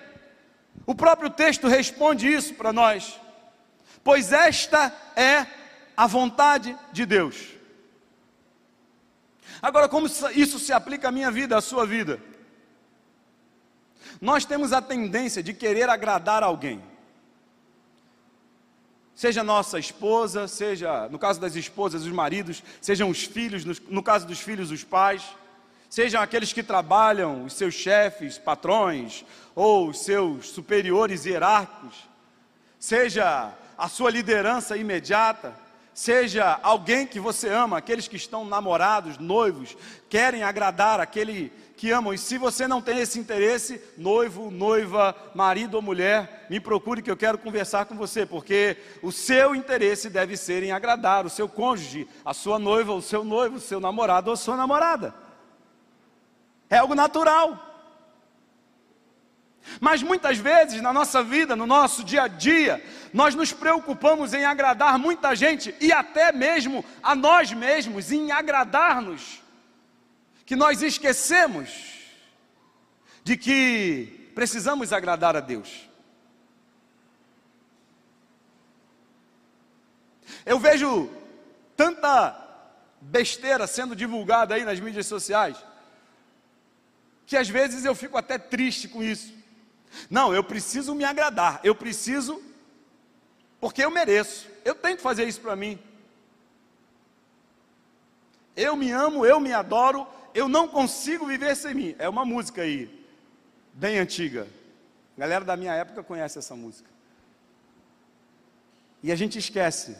o próprio texto responde isso para nós. Pois esta é a vontade de Deus. Agora, como isso se aplica à minha vida, à sua vida? Nós temos a tendência de querer agradar alguém. Seja nossa esposa, seja, no caso das esposas, os maridos, sejam os filhos, no, caso dos filhos, os pais, sejam aqueles que trabalham, os seus chefes, patrões, ou os seus superiores hierárquicos, seja a sua liderança imediata, seja alguém que você ama, aqueles que estão namorados, noivos, querem agradar aquele que amam. E se você não tem esse interesse, noivo, noiva, marido ou mulher, me procure que eu quero conversar com você, porque o seu interesse deve ser em agradar o seu cônjuge, a sua noiva, o seu noivo, o seu namorado ou a sua namorada. É algo natural. Mas muitas vezes na nossa vida, no nosso dia a dia, nós nos preocupamos em agradar muita gente e até mesmo a nós mesmos, em agradar-nos, que nós esquecemos de que precisamos agradar a Deus. Eu vejo tanta besteira sendo divulgada aí nas mídias sociais, que às vezes eu fico até triste com isso. Não, eu preciso me agradar, eu preciso, porque eu mereço, eu tenho que fazer isso para mim. Eu me amo, eu me adoro, eu não consigo viver sem mim. É uma música aí, bem antiga. A galera da minha época conhece essa música. E a gente esquece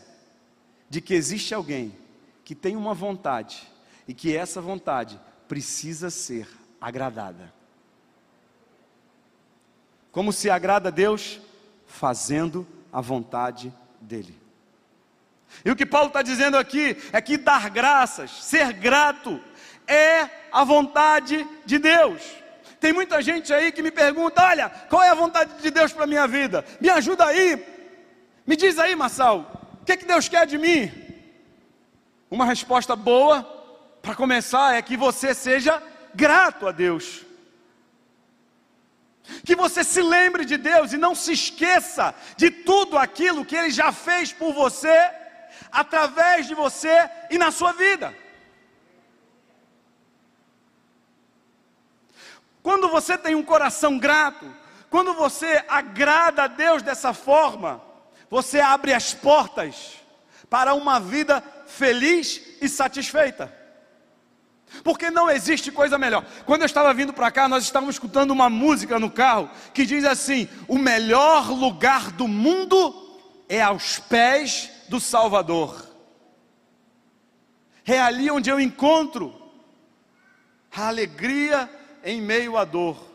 de que existe alguém que tem uma vontade e que essa vontade precisa ser agradada. Como se agrada a Deus? Fazendo a vontade dEle. E o que Paulo está dizendo aqui é que dar graças, ser grato, é a vontade de Deus. Tem muita gente aí que me pergunta: olha, qual é a vontade de Deus para a minha vida? Me ajuda aí. Me diz aí, Marçal, o que, que Deus quer de mim? Uma resposta boa, para começar, é que você seja grato a Deus. Que você se lembre de Deus e não se esqueça de tudo aquilo que Ele já fez por você, através de você e na sua vida. Quando você tem um coração grato, quando você agrada a Deus dessa forma, você abre as portas para uma vida feliz e satisfeita. Porque não existe coisa melhor. Quando eu estava vindo para cá, nós estávamos escutando uma música no carro que diz assim: O melhor lugar do mundo é aos pés do Salvador. É ali onde eu encontro a alegria em meio à dor.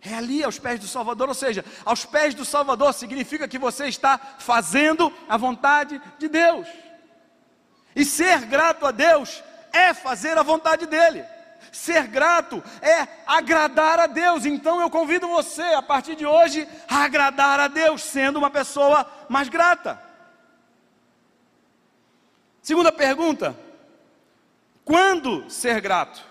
É ali aos pés do Salvador, ou seja, aos pés do Salvador significa que você está fazendo a vontade de Deus. E ser grato a Deus é fazer a vontade dEle. Ser grato é agradar a Deus. Então eu convido você, a partir de hoje, a agradar a Deus, sendo uma pessoa mais grata. Segunda pergunta: quando ser grato?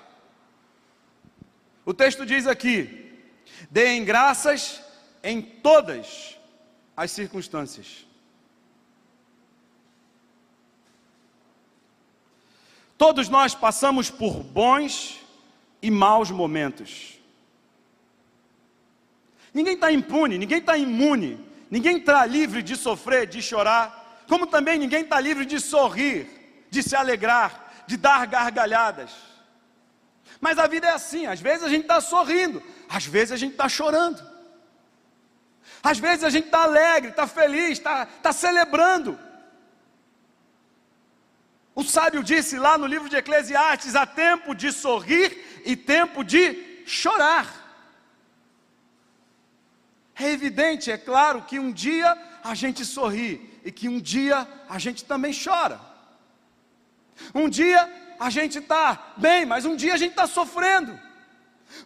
O texto diz aqui: deem graças em todas as circunstâncias. Todos nós passamos por bons e maus momentos. Ninguém está impune, ninguém está imune, ninguém está livre de sofrer, de chorar, como também ninguém está livre de sorrir, de se alegrar, de dar gargalhadas. Mas a vida é assim, às vezes a gente está sorrindo, às vezes a gente está chorando, às vezes a gente está alegre, está feliz, está tá celebrando. O sábio disse lá no livro de Eclesiastes: há tempo de sorrir e tempo de chorar. É evidente, é claro, que um dia a gente sorri e que um dia a gente também chora. Um dia a gente está bem, mas um dia a gente está sofrendo.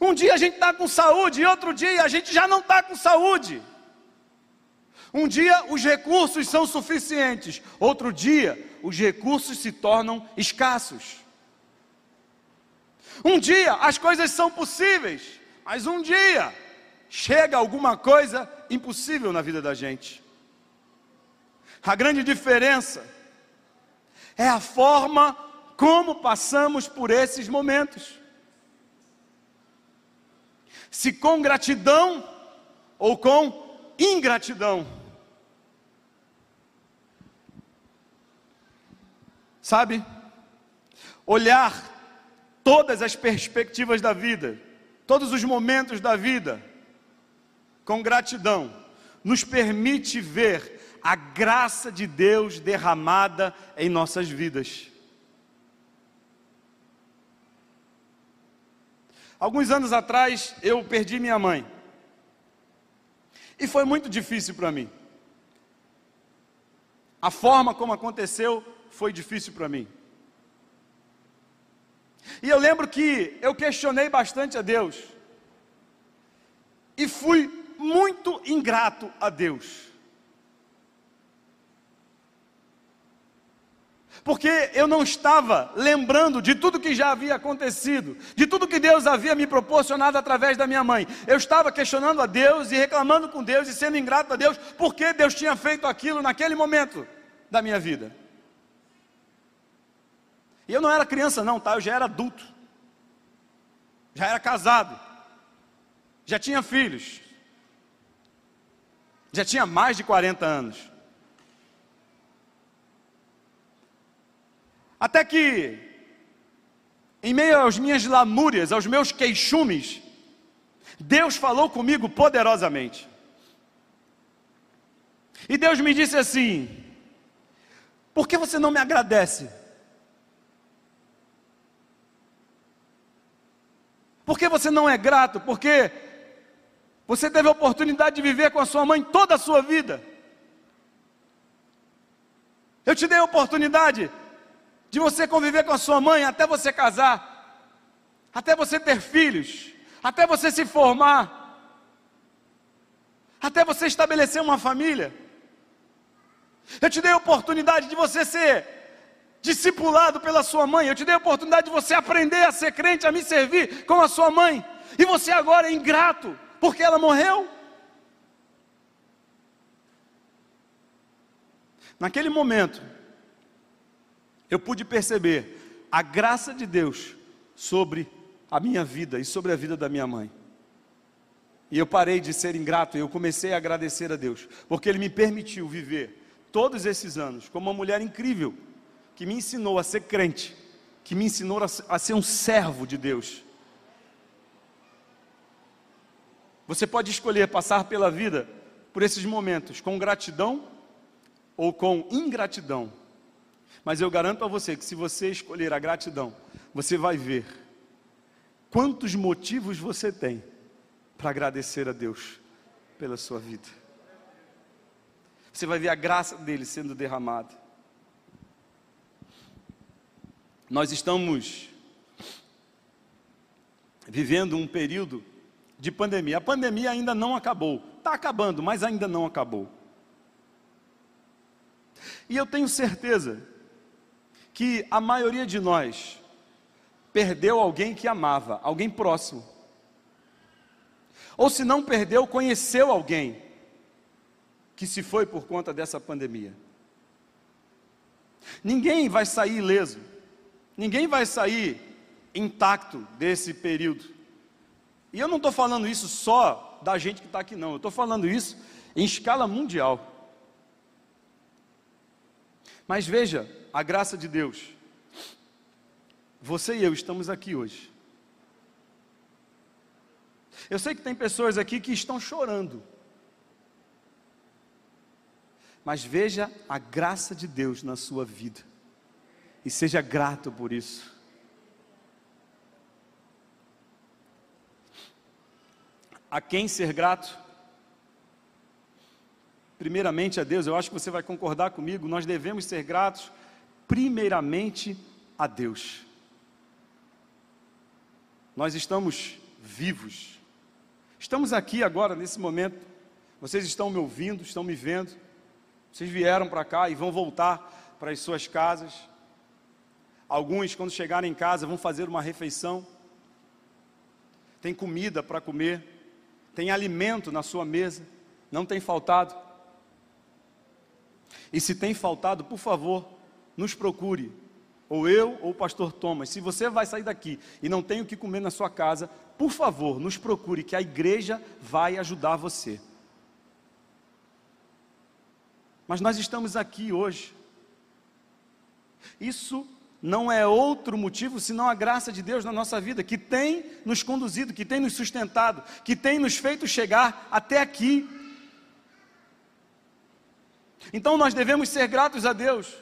Um dia a gente está com saúde e outro dia a gente já não está com saúde. Um dia os recursos são suficientes, outro dia os recursos se tornam escassos. Um dia as coisas são possíveis, mas um dia chega alguma coisa impossível na vida da gente. A grande diferença é a forma como passamos por esses momentos. Se com gratidão ou com ingratidão. Sabe? Olhar todas as perspectivas da vida, todos os momentos da vida, com gratidão, nos permite ver a graça de Deus derramada em nossas vidas. Alguns anos atrás eu perdi minha mãe. E foi muito difícil para mim. A forma como aconteceu foi difícil para mim. E eu lembro que eu questionei bastante a Deus. E fui muito ingrato a Deus. porque eu não estava lembrando de tudo que já havia acontecido, de tudo que Deus havia me proporcionado através da minha mãe. Eu estava questionando a Deus e reclamando com Deus e sendo ingrato a Deus, porque Deus tinha feito aquilo naquele momento da minha vida. E eu não era criança, não, tá? Eu já era adulto, já era casado, já tinha filhos, já tinha mais de 40 anos. Até que, em meio às minhas lamúrias, aos meus queixumes, Deus falou comigo poderosamente. E Deus me disse assim: Por que você não me agradece? Por que você não é grato? Porque você teve a oportunidade de viver com a sua mãe toda a sua vida. Eu te dei a oportunidade de você conviver com a sua mãe até você casar, até você ter filhos, até você se formar, até você estabelecer uma família. Eu te dei a oportunidade de você ser discipulado pela sua mãe, eu te dei a oportunidade de você aprender a ser crente, a me servir com a sua mãe, e você agora é ingrato, porque ela morreu. Naquele momento, eu pude perceber a graça de Deus sobre a minha vida e sobre a vida da minha mãe. E eu parei de ser ingrato e eu comecei a agradecer a Deus, porque Ele me permitiu viver todos esses anos como uma mulher incrível, que me ensinou a ser crente, que me ensinou a ser um servo de Deus. Você pode escolher passar pela vida por esses momentos com gratidão ou com ingratidão. Mas eu garanto a você que se você escolher a gratidão, você vai ver quantos motivos você tem para agradecer a Deus pela sua vida. Você vai ver a graça dele sendo derramada. Nós estamos vivendo um período de pandemia. A pandemia ainda não acabou. Está acabando, mas ainda não acabou. E eu tenho certeza que a maioria de nós perdeu alguém que amava, alguém próximo. Ou se não perdeu, conheceu alguém que se foi por conta dessa pandemia. Ninguém vai sair ileso, ninguém vai sair intacto desse período. E eu não estou falando isso só da gente que está aqui, não, eu estou falando isso em escala mundial. Mas veja, a graça de Deus. Você e eu estamos aqui hoje. Eu sei que tem pessoas aqui que estão chorando. Mas veja a graça de Deus na sua vida. E seja grato por isso. A quem ser grato? Primeiramente a Deus, eu acho que você vai concordar comigo, nós devemos ser gratos primeiramente a Deus. Nós estamos vivos. Estamos aqui agora, nesse momento, vocês estão me ouvindo, estão me vendo, vocês vieram para cá e vão voltar para as suas casas. Alguns, quando chegarem em casa, vão fazer uma refeição. Tem comida para comer, tem alimento na sua mesa, não tem faltado. E se tem faltado, por favor, nos procure, ou eu ou o pastor Thomas. Se você vai sair daqui e não tem o que comer na sua casa, por favor, nos procure, que a igreja vai ajudar você. Mas nós estamos aqui hoje. Isso não é outro motivo senão a graça de Deus na nossa vida, que tem nos conduzido, que tem nos sustentado, que tem nos feito chegar até aqui. Então nós devemos ser gratos a Deus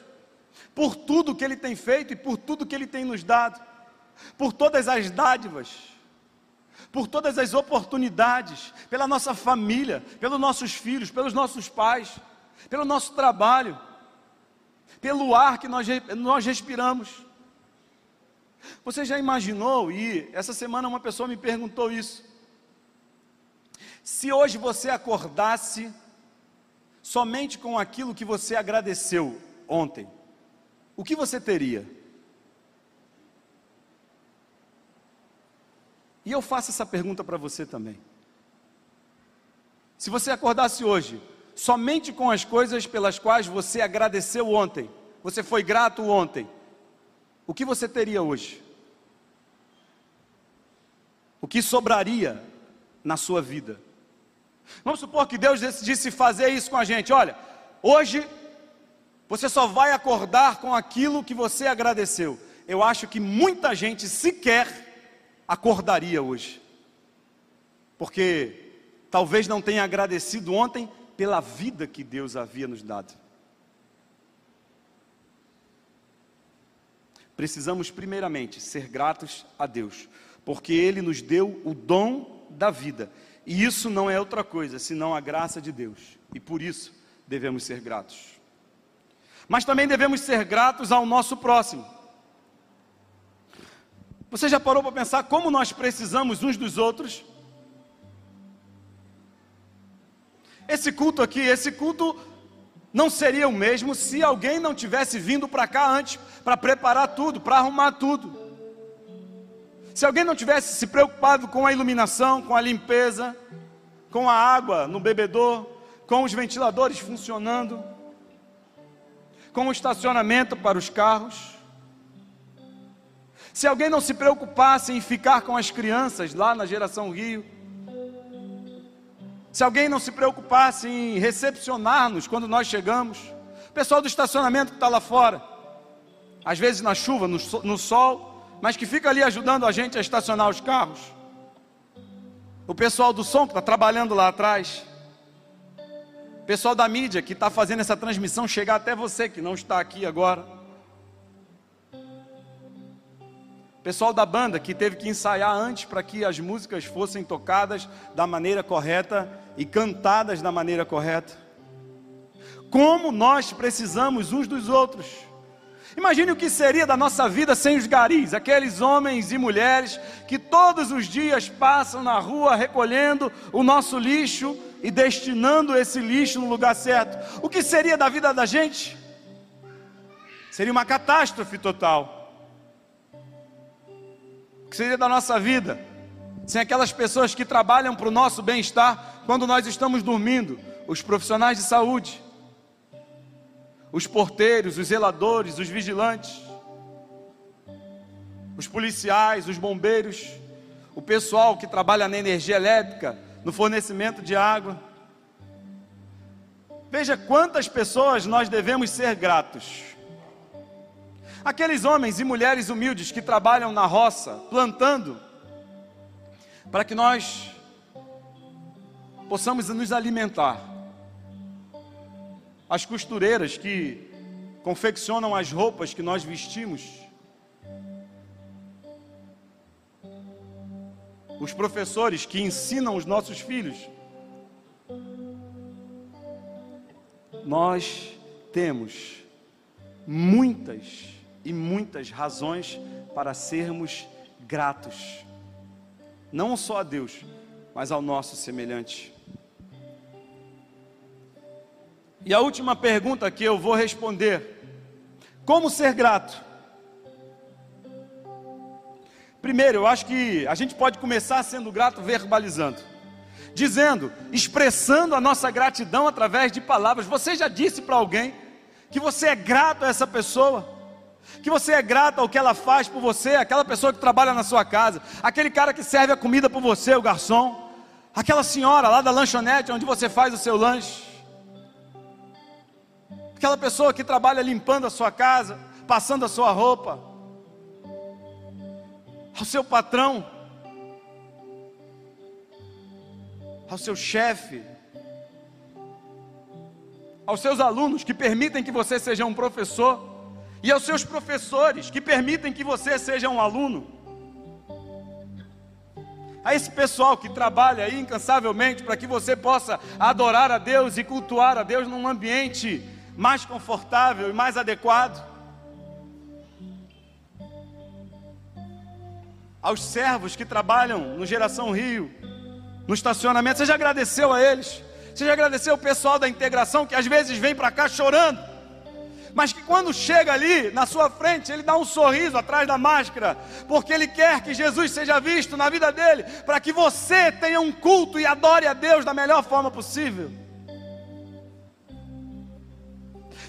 por tudo que Ele tem feito e por tudo que Ele tem nos dado, por todas as dádivas, por todas as oportunidades, pela nossa família, pelos nossos filhos, pelos nossos pais, pelo nosso trabalho pelo ar que nós, nós respiramos. Você já imaginou, e essa semana uma pessoa me perguntou isso, se hoje você acordasse somente com aquilo que você agradeceu ontem, o que você teria? E eu faço essa pergunta para você também. Se você acordasse hoje somente com as coisas pelas quais você agradeceu ontem, você foi grato ontem, o que você teria hoje? O que sobraria na sua vida? Vamos supor que Deus decidisse fazer isso com a gente. Olha, hoje você só vai acordar com aquilo que você agradeceu. Eu acho que muita gente sequer acordaria hoje. Porque talvez não tenha agradecido ontem pela vida que Deus havia nos dado. Precisamos, primeiramente, ser gratos a Deus, porque Ele nos deu o dom da vida, e isso não é outra coisa senão a graça de Deus, e por isso devemos ser gratos. Mas também devemos ser gratos ao nosso próximo. Você já parou para pensar como nós precisamos uns dos outros? Esse culto aqui, esse culto não seria o mesmo se alguém não tivesse vindo para cá antes para preparar tudo, para arrumar tudo. Se alguém não tivesse se preocupado com a iluminação, com a limpeza, com a água no bebedor, com os ventiladores funcionando, com o estacionamento para os carros. Se alguém não se preocupasse em ficar com as crianças lá na geração Rio, se alguém não se preocupasse em recepcionar-nos quando nós chegamos, o pessoal do estacionamento que está lá fora, às vezes na chuva, no, sol, mas que fica ali ajudando a gente a estacionar os carros, o pessoal do som que está trabalhando lá atrás, o pessoal da mídia que está fazendo essa transmissão chegar até você que não está aqui agora. Pessoal da banda que teve que ensaiar antes para que as músicas fossem tocadas da maneira correta e cantadas da maneira correta. Como nós precisamos uns dos outros. Imagine o que seria da nossa vida sem os garis, aqueles homens e mulheres que todos os dias passam na rua recolhendo o nosso lixo e destinando esse lixo no lugar certo. O que seria da vida da gente? Seria uma catástrofe total que seria da nossa vida, sem aquelas pessoas que trabalham para o nosso bem-estar quando nós estamos dormindo, os profissionais de saúde, os porteiros, os zeladores, os vigilantes, os policiais, os bombeiros, o pessoal que trabalha na energia elétrica, no fornecimento de água. Veja quantas pessoas nós devemos ser gratos Aqueles homens e mulheres humildes que trabalham na roça, plantando, para que nós possamos nos alimentar. As costureiras que confeccionam as roupas que nós vestimos. Os professores que ensinam os nossos filhos. Nós temos muitas e muitas razões para sermos gratos. não só a Deus, mas ao nosso semelhante. E a última pergunta que eu vou responder: como ser grato? Primeiro, eu acho que a gente pode começar sendo grato verbalizando, dizendo, expressando a nossa gratidão através de palavras. Você já disse para alguém que você é grato a essa pessoa? que você é grato ao que ela faz por você, aquela pessoa que trabalha na sua casa, aquele cara que serve a comida por você, o garçom, aquela senhora lá da lanchonete onde você faz o seu lanche, aquela pessoa que trabalha limpando a sua casa, passando a sua roupa, ao seu patrão, ao seu chefe, aos seus alunos que permitem que você seja um professor. E aos seus professores que permitem que você seja um aluno. A esse pessoal que trabalha aí incansavelmente para que você possa adorar a Deus e cultuar a Deus num ambiente mais confortável e mais adequado. Aos servos que trabalham no Geração Rio, no estacionamento, você já agradeceu a eles? Você já agradeceu o pessoal da integração que às vezes vem para cá chorando? mas que quando chega ali na sua frente, ele dá um sorriso atrás da máscara, porque ele quer que Jesus seja visto na vida dele, para que você tenha um culto e adore a Deus da melhor forma possível.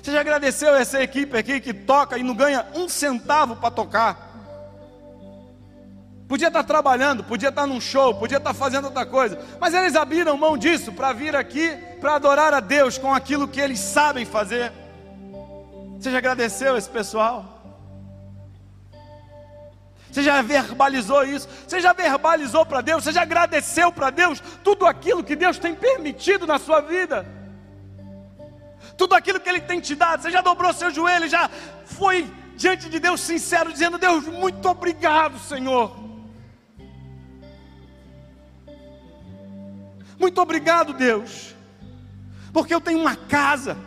Você já agradeceu essa equipe aqui que toca e não ganha um centavo para tocar? Podia estar trabalhando, podia estar num show, podia estar fazendo outra coisa, mas eles abriram mão disso para vir aqui para adorar a Deus com aquilo que eles sabem fazer. Você já agradeceu esse pessoal? Você já verbalizou isso? Você já verbalizou para Deus? Você já agradeceu para Deus tudo aquilo que Deus tem permitido na sua vida? Tudo aquilo que Ele tem te dado? Você já dobrou seu joelho? Já foi diante de Deus sincero, dizendo: Deus, muito obrigado, Senhor. Muito obrigado, Deus, porque eu tenho uma casa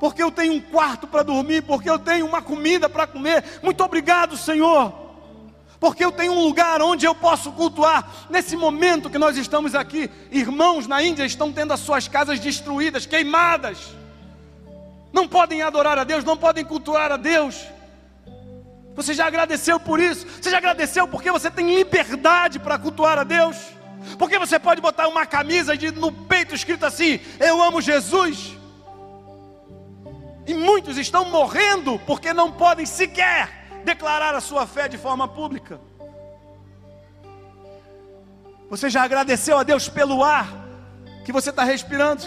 porque eu tenho um quarto para dormir, porque eu tenho uma comida para comer. Muito obrigado, Senhor. Porque eu tenho um lugar onde eu posso cultuar. Nesse momento que nós estamos aqui, irmãos na Índia estão tendo as suas casas destruídas, queimadas. Não podem adorar a Deus, não podem cultuar a Deus. Você já agradeceu por isso? Você já agradeceu porque você tem liberdade para cultuar a Deus? Porque você pode botar uma camisa de, no peito escrito assim: Eu amo Jesus. E muitos estão morrendo porque não podem sequer declarar a sua fé de forma pública. Você já agradeceu a Deus pelo ar que você está respirando?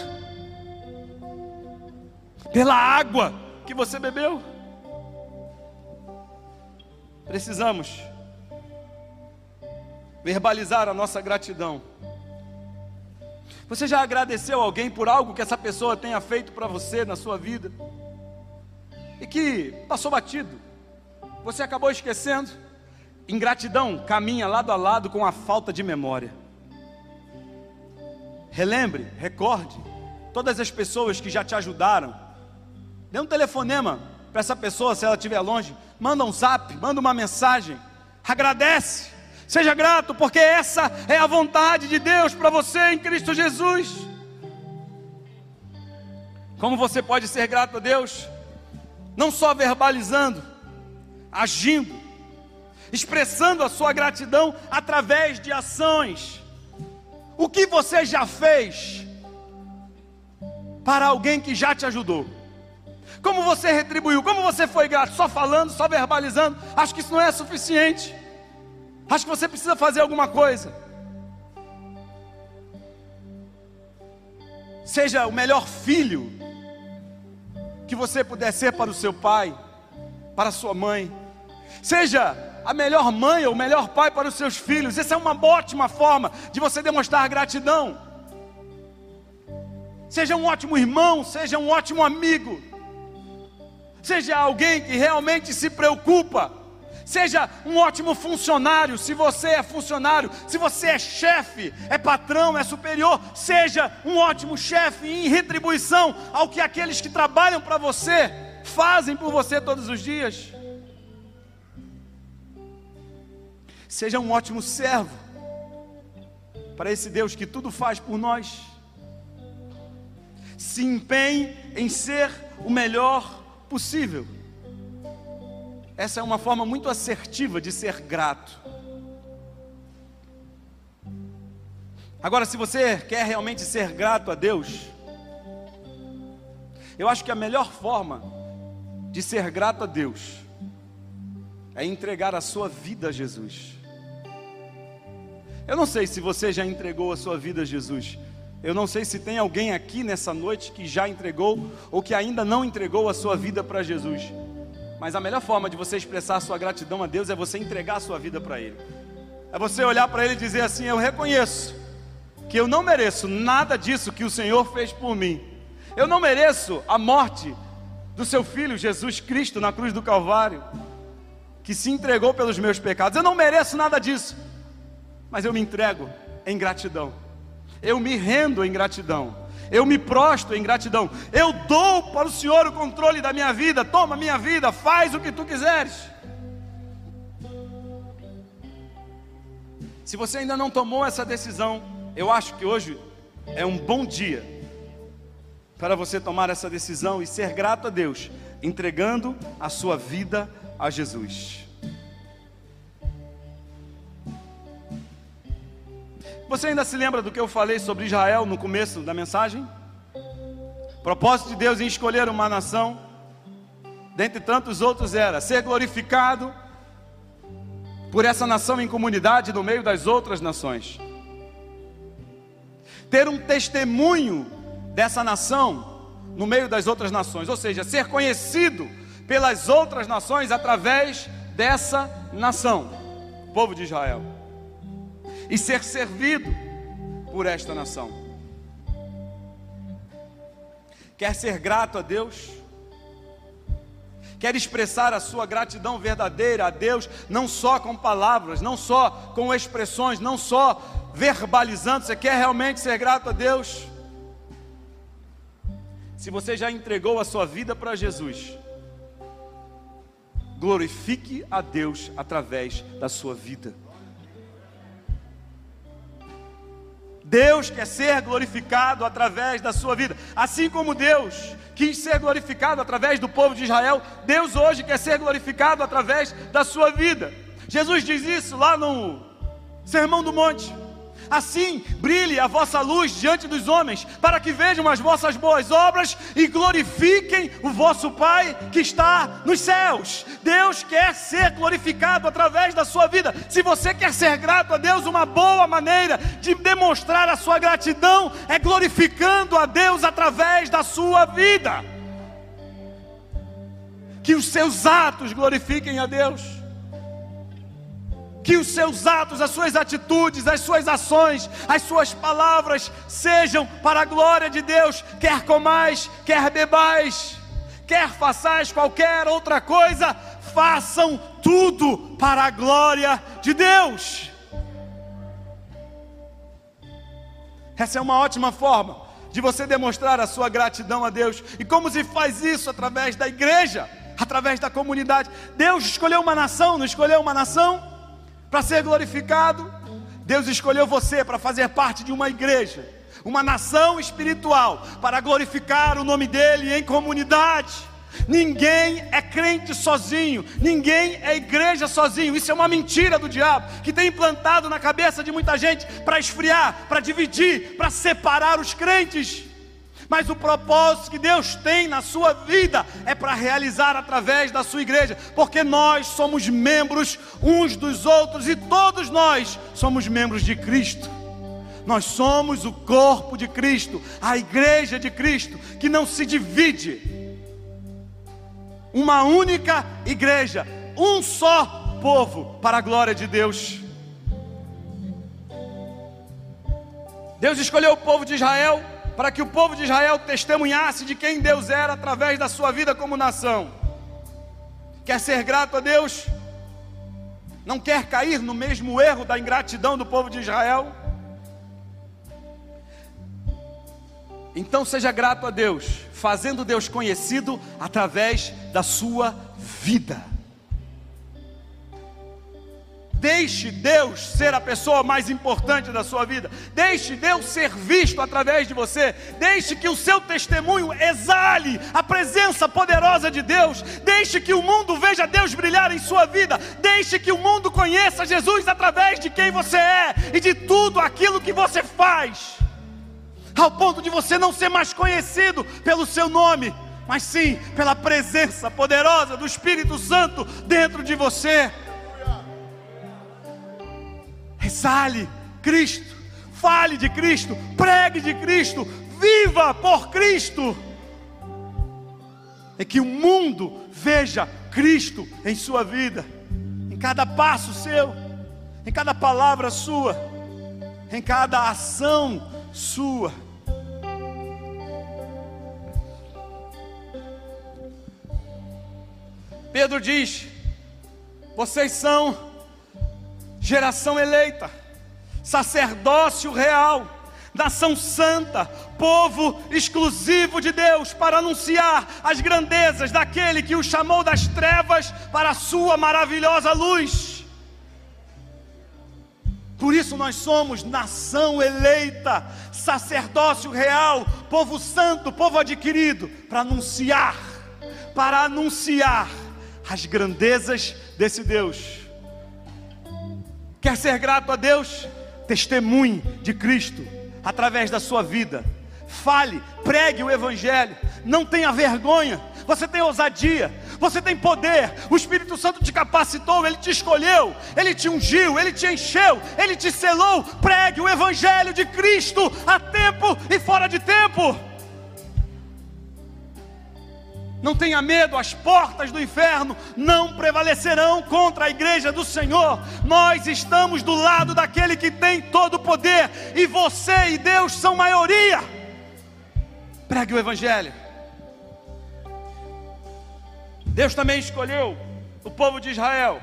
Pela água que você bebeu? Precisamos verbalizar a nossa gratidão. Você já agradeceu alguém por algo que essa pessoa tenha feito para você na sua vida? e que passou batido, você acabou esquecendo. Ingratidão caminha lado a lado com a falta de memória. Relembre, recorde todas as pessoas que já te ajudaram. Dê um telefonema para essa pessoa se ela estiver longe. Manda um zap, manda uma mensagem. Agradece, seja grato, porque essa é a vontade de Deus para você em Cristo Jesus. Como você pode ser grato a Deus? não só verbalizando, agindo, expressando a sua gratidão através de ações. O que você já fez para alguém que já te ajudou? Como você retribuiu? Como você foi grato? Só falando, só verbalizando? Acho que isso não é suficiente. Acho que você precisa fazer alguma coisa. Seja o melhor filho que você puder ser para o seu pai, para a sua mãe. Seja a melhor mãe ou o melhor pai para os seus filhos. Essa é uma ótima forma de você demonstrar gratidão. Seja um ótimo irmão, seja um ótimo amigo. Seja alguém que realmente se preocupa Seja um ótimo funcionário, se você é funcionário, se você é chefe, é patrão, é superior, seja um ótimo chefe em retribuição ao que aqueles que trabalham para você fazem por você todos os dias. Seja um ótimo servo para esse Deus que tudo faz por nós. Se empenhe em ser o melhor possível. Essa é uma forma muito assertiva de ser grato. Agora, se você quer realmente ser grato a Deus, eu acho que a melhor forma de ser grato a Deus é entregar a sua vida a Jesus. Eu não sei se você já entregou a sua vida a Jesus. Eu não sei se tem alguém aqui nessa noite que já entregou ou que ainda não entregou a sua vida para Jesus. Mas a melhor forma de você expressar a sua gratidão a Deus é você entregar a sua vida para Ele. É você olhar para Ele e dizer assim: Eu reconheço que eu não mereço nada disso que o Senhor fez por mim. Eu não mereço a morte do seu filho Jesus Cristo na cruz do Calvário, que se entregou pelos meus pecados. Eu não mereço nada disso, mas eu me entrego em gratidão. Eu me rendo em gratidão. Eu me prostro em gratidão. Eu dou para o Senhor o controle da minha vida. Toma minha vida, faz o que tu quiseres. Se você ainda não tomou essa decisão, eu acho que hoje é um bom dia para você tomar essa decisão e ser grato a Deus, entregando a sua vida a Jesus. Você ainda se lembra do que eu falei sobre Israel no começo da mensagem? Propósito de Deus em escolher uma nação, dentre tantos outros, era ser glorificado por essa nação em comunidade no meio das outras nações. Ter um testemunho dessa nação no meio das outras nações, ou seja, ser conhecido pelas outras nações através dessa nação, povo de Israel, e ser servido por esta nação. Quer ser grato a Deus? Quer expressar a sua gratidão verdadeira a Deus, não só com palavras, não só com expressões, não só verbalizando, você quer realmente ser grato a Deus? Se você já entregou a sua vida para Jesus, glorifique a Deus através da sua vida. Deus quer ser glorificado através da sua vida, assim como Deus quis ser glorificado através do povo de Israel, Deus hoje quer ser glorificado através da sua vida. Jesus diz isso lá no Sermão do Monte. Assim brilhe a vossa luz diante dos homens, para que vejam as vossas boas obras e glorifiquem o vosso Pai que está nos céus. Deus quer ser glorificado através da sua vida. Se você quer ser grato a Deus, uma boa maneira de demonstrar a sua gratidão é glorificando a Deus através da sua vida. Que os seus atos glorifiquem a Deus que os seus atos, as suas atitudes, as suas ações, as suas palavras sejam para a glória de Deus, quer comais, quer bebais, quer façais qualquer outra coisa, façam tudo para a glória de Deus. Essa é uma ótima forma de você demonstrar a sua gratidão a Deus. E como se faz isso através da igreja, através da comunidade? Deus escolheu uma nação, não escolheu uma nação? Para ser glorificado, Deus escolheu você para fazer parte de uma igreja, uma nação espiritual, para glorificar o nome dEle em comunidade. Ninguém é crente sozinho, ninguém é igreja sozinho. Isso é uma mentira do diabo que tem implantado na cabeça de muita gente para esfriar, para dividir, para separar os crentes. Mas o propósito que Deus tem na sua vida é para realizar através da sua igreja, porque nós somos membros uns dos outros e todos nós somos membros de Cristo. Nós somos o corpo de Cristo, a igreja de Cristo, que não se divide. Uma única igreja, um só povo para a glória de Deus. Deus escolheu o povo de Israel para que o povo de Israel testemunhasse de quem Deus era através da sua vida como nação. Quer ser grato a Deus? Não quer cair no mesmo erro da ingratidão do povo de Israel? Então seja grato a Deus, fazendo Deus conhecido através da sua vida. Deixe Deus ser a pessoa mais importante da sua vida. Deixe Deus ser visto através de você. Deixe que o seu testemunho exale a presença poderosa de Deus. Deixe que o mundo veja Deus brilhar em sua vida. Deixe que o mundo conheça Jesus através de quem você é e de tudo aquilo que você faz. Ao ponto de você não ser mais conhecido pelo seu nome, mas sim pela presença poderosa do Espírito Santo dentro de você. Exale Cristo, fale de Cristo, pregue de Cristo, viva por Cristo. É que o mundo veja Cristo em sua vida, em cada passo seu, em cada palavra sua, em cada ação sua. Pedro diz: vocês são geração eleita, sacerdócio real, nação santa, povo exclusivo de Deus, para anunciar as grandezas daquele que o chamou das trevas para a sua maravilhosa luz. Por isso nós somos nação eleita, sacerdócio real, povo santo, povo adquirido, para anunciar, para anunciar as grandezas desse Deus. Quer ser grato a Deus? Testemunhe de Cristo através da sua vida. Fale, pregue o Evangelho. Não tenha vergonha. Você tem ousadia, você tem poder. O Espírito Santo te capacitou, ele te escolheu, ele te ungiu, ele te encheu, ele te selou. Pregue o Evangelho de Cristo a tempo e fora de tempo. Não tenha medo, as portas do inferno não prevalecerão contra a igreja do Senhor. Nós estamos do lado daquele que tem todo o poder, e você e Deus são maioria. Pregue o Evangelho. Deus também escolheu o povo de Israel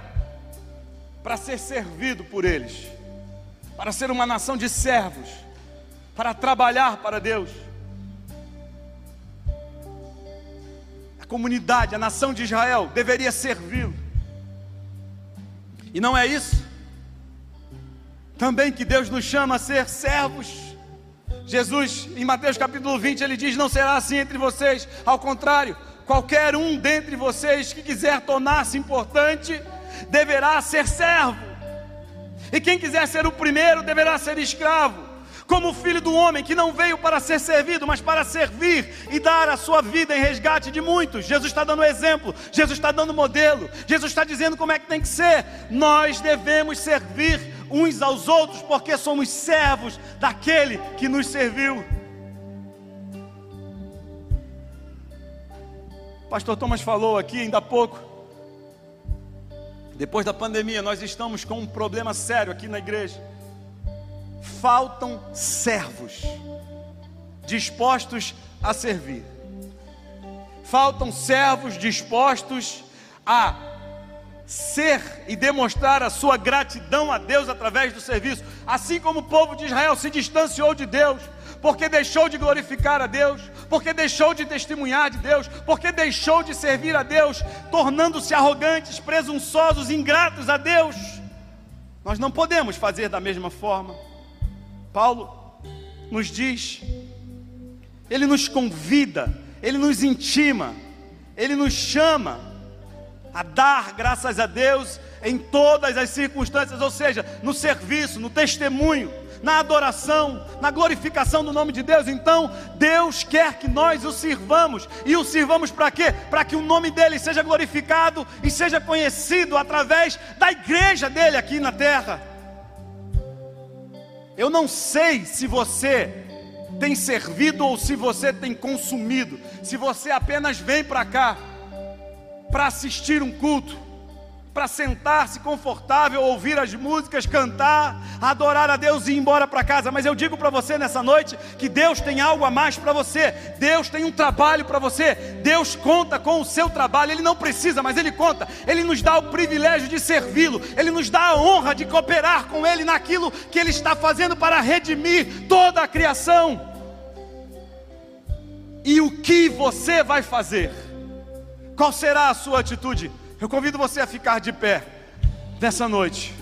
para ser servido por eles, para ser uma nação de servos, para trabalhar para Deus. Comunidade, a nação de Israel, deveria servi-lo. E não é isso? Também que Deus nos chama a ser servos. Jesus, em Mateus capítulo 20, ele diz: Não será assim entre vocês, ao contrário, qualquer um dentre vocês que quiser tornar-se importante, deverá ser servo. E quem quiser ser o primeiro, deverá ser escravo como o filho do homem que não veio para ser servido, mas para servir e dar a sua vida em resgate de muitos. Jesus está dando exemplo, Jesus está dando modelo, Jesus está dizendo como é que tem que ser. Nós devemos servir uns aos outros, porque somos servos daquele que nos serviu. Pastor Thomas falou aqui ainda há pouco. Depois da pandemia, nós estamos com um problema sério aqui na igreja faltam servos dispostos a servir. Faltam servos dispostos a ser e demonstrar a sua gratidão a Deus através do serviço, assim como o povo de Israel se distanciou de Deus, porque deixou de glorificar a Deus, porque deixou de testemunhar de Deus, porque deixou de servir a Deus, tornando-se arrogantes, presunçosos, ingratos a Deus. Nós não podemos fazer da mesma forma. Paulo nos diz, ele nos convida, ele nos intima, ele nos chama a dar graças a Deus em todas as circunstâncias, ou seja, no serviço, no testemunho, na adoração, na glorificação do nome de Deus. Então, Deus quer que nós o sirvamos. E o sirvamos para quê? Para que o nome dele seja glorificado e seja conhecido através da igreja dele aqui na terra. Eu não sei se você tem servido ou se você tem consumido, se você apenas vem para cá para assistir um culto, para sentar-se confortável, ouvir as músicas, cantar, adorar a Deus e ir embora para casa. Mas eu digo para você nessa noite que Deus tem algo a mais para você. Deus tem um trabalho para você. Deus conta com o seu trabalho. Ele não precisa, mas ele conta. Ele nos dá o privilégio de servi-lo. Ele nos dá a honra de cooperar com ele naquilo que ele está fazendo para redimir toda a criação. E o que você vai fazer? Qual será a sua atitude? Eu convido você a ficar de pé nessa noite.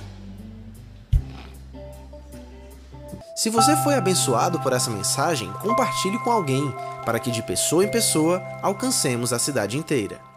Se você foi abençoado por essa mensagem, compartilhe com alguém, para que de pessoa em pessoa alcancemos a cidade inteira.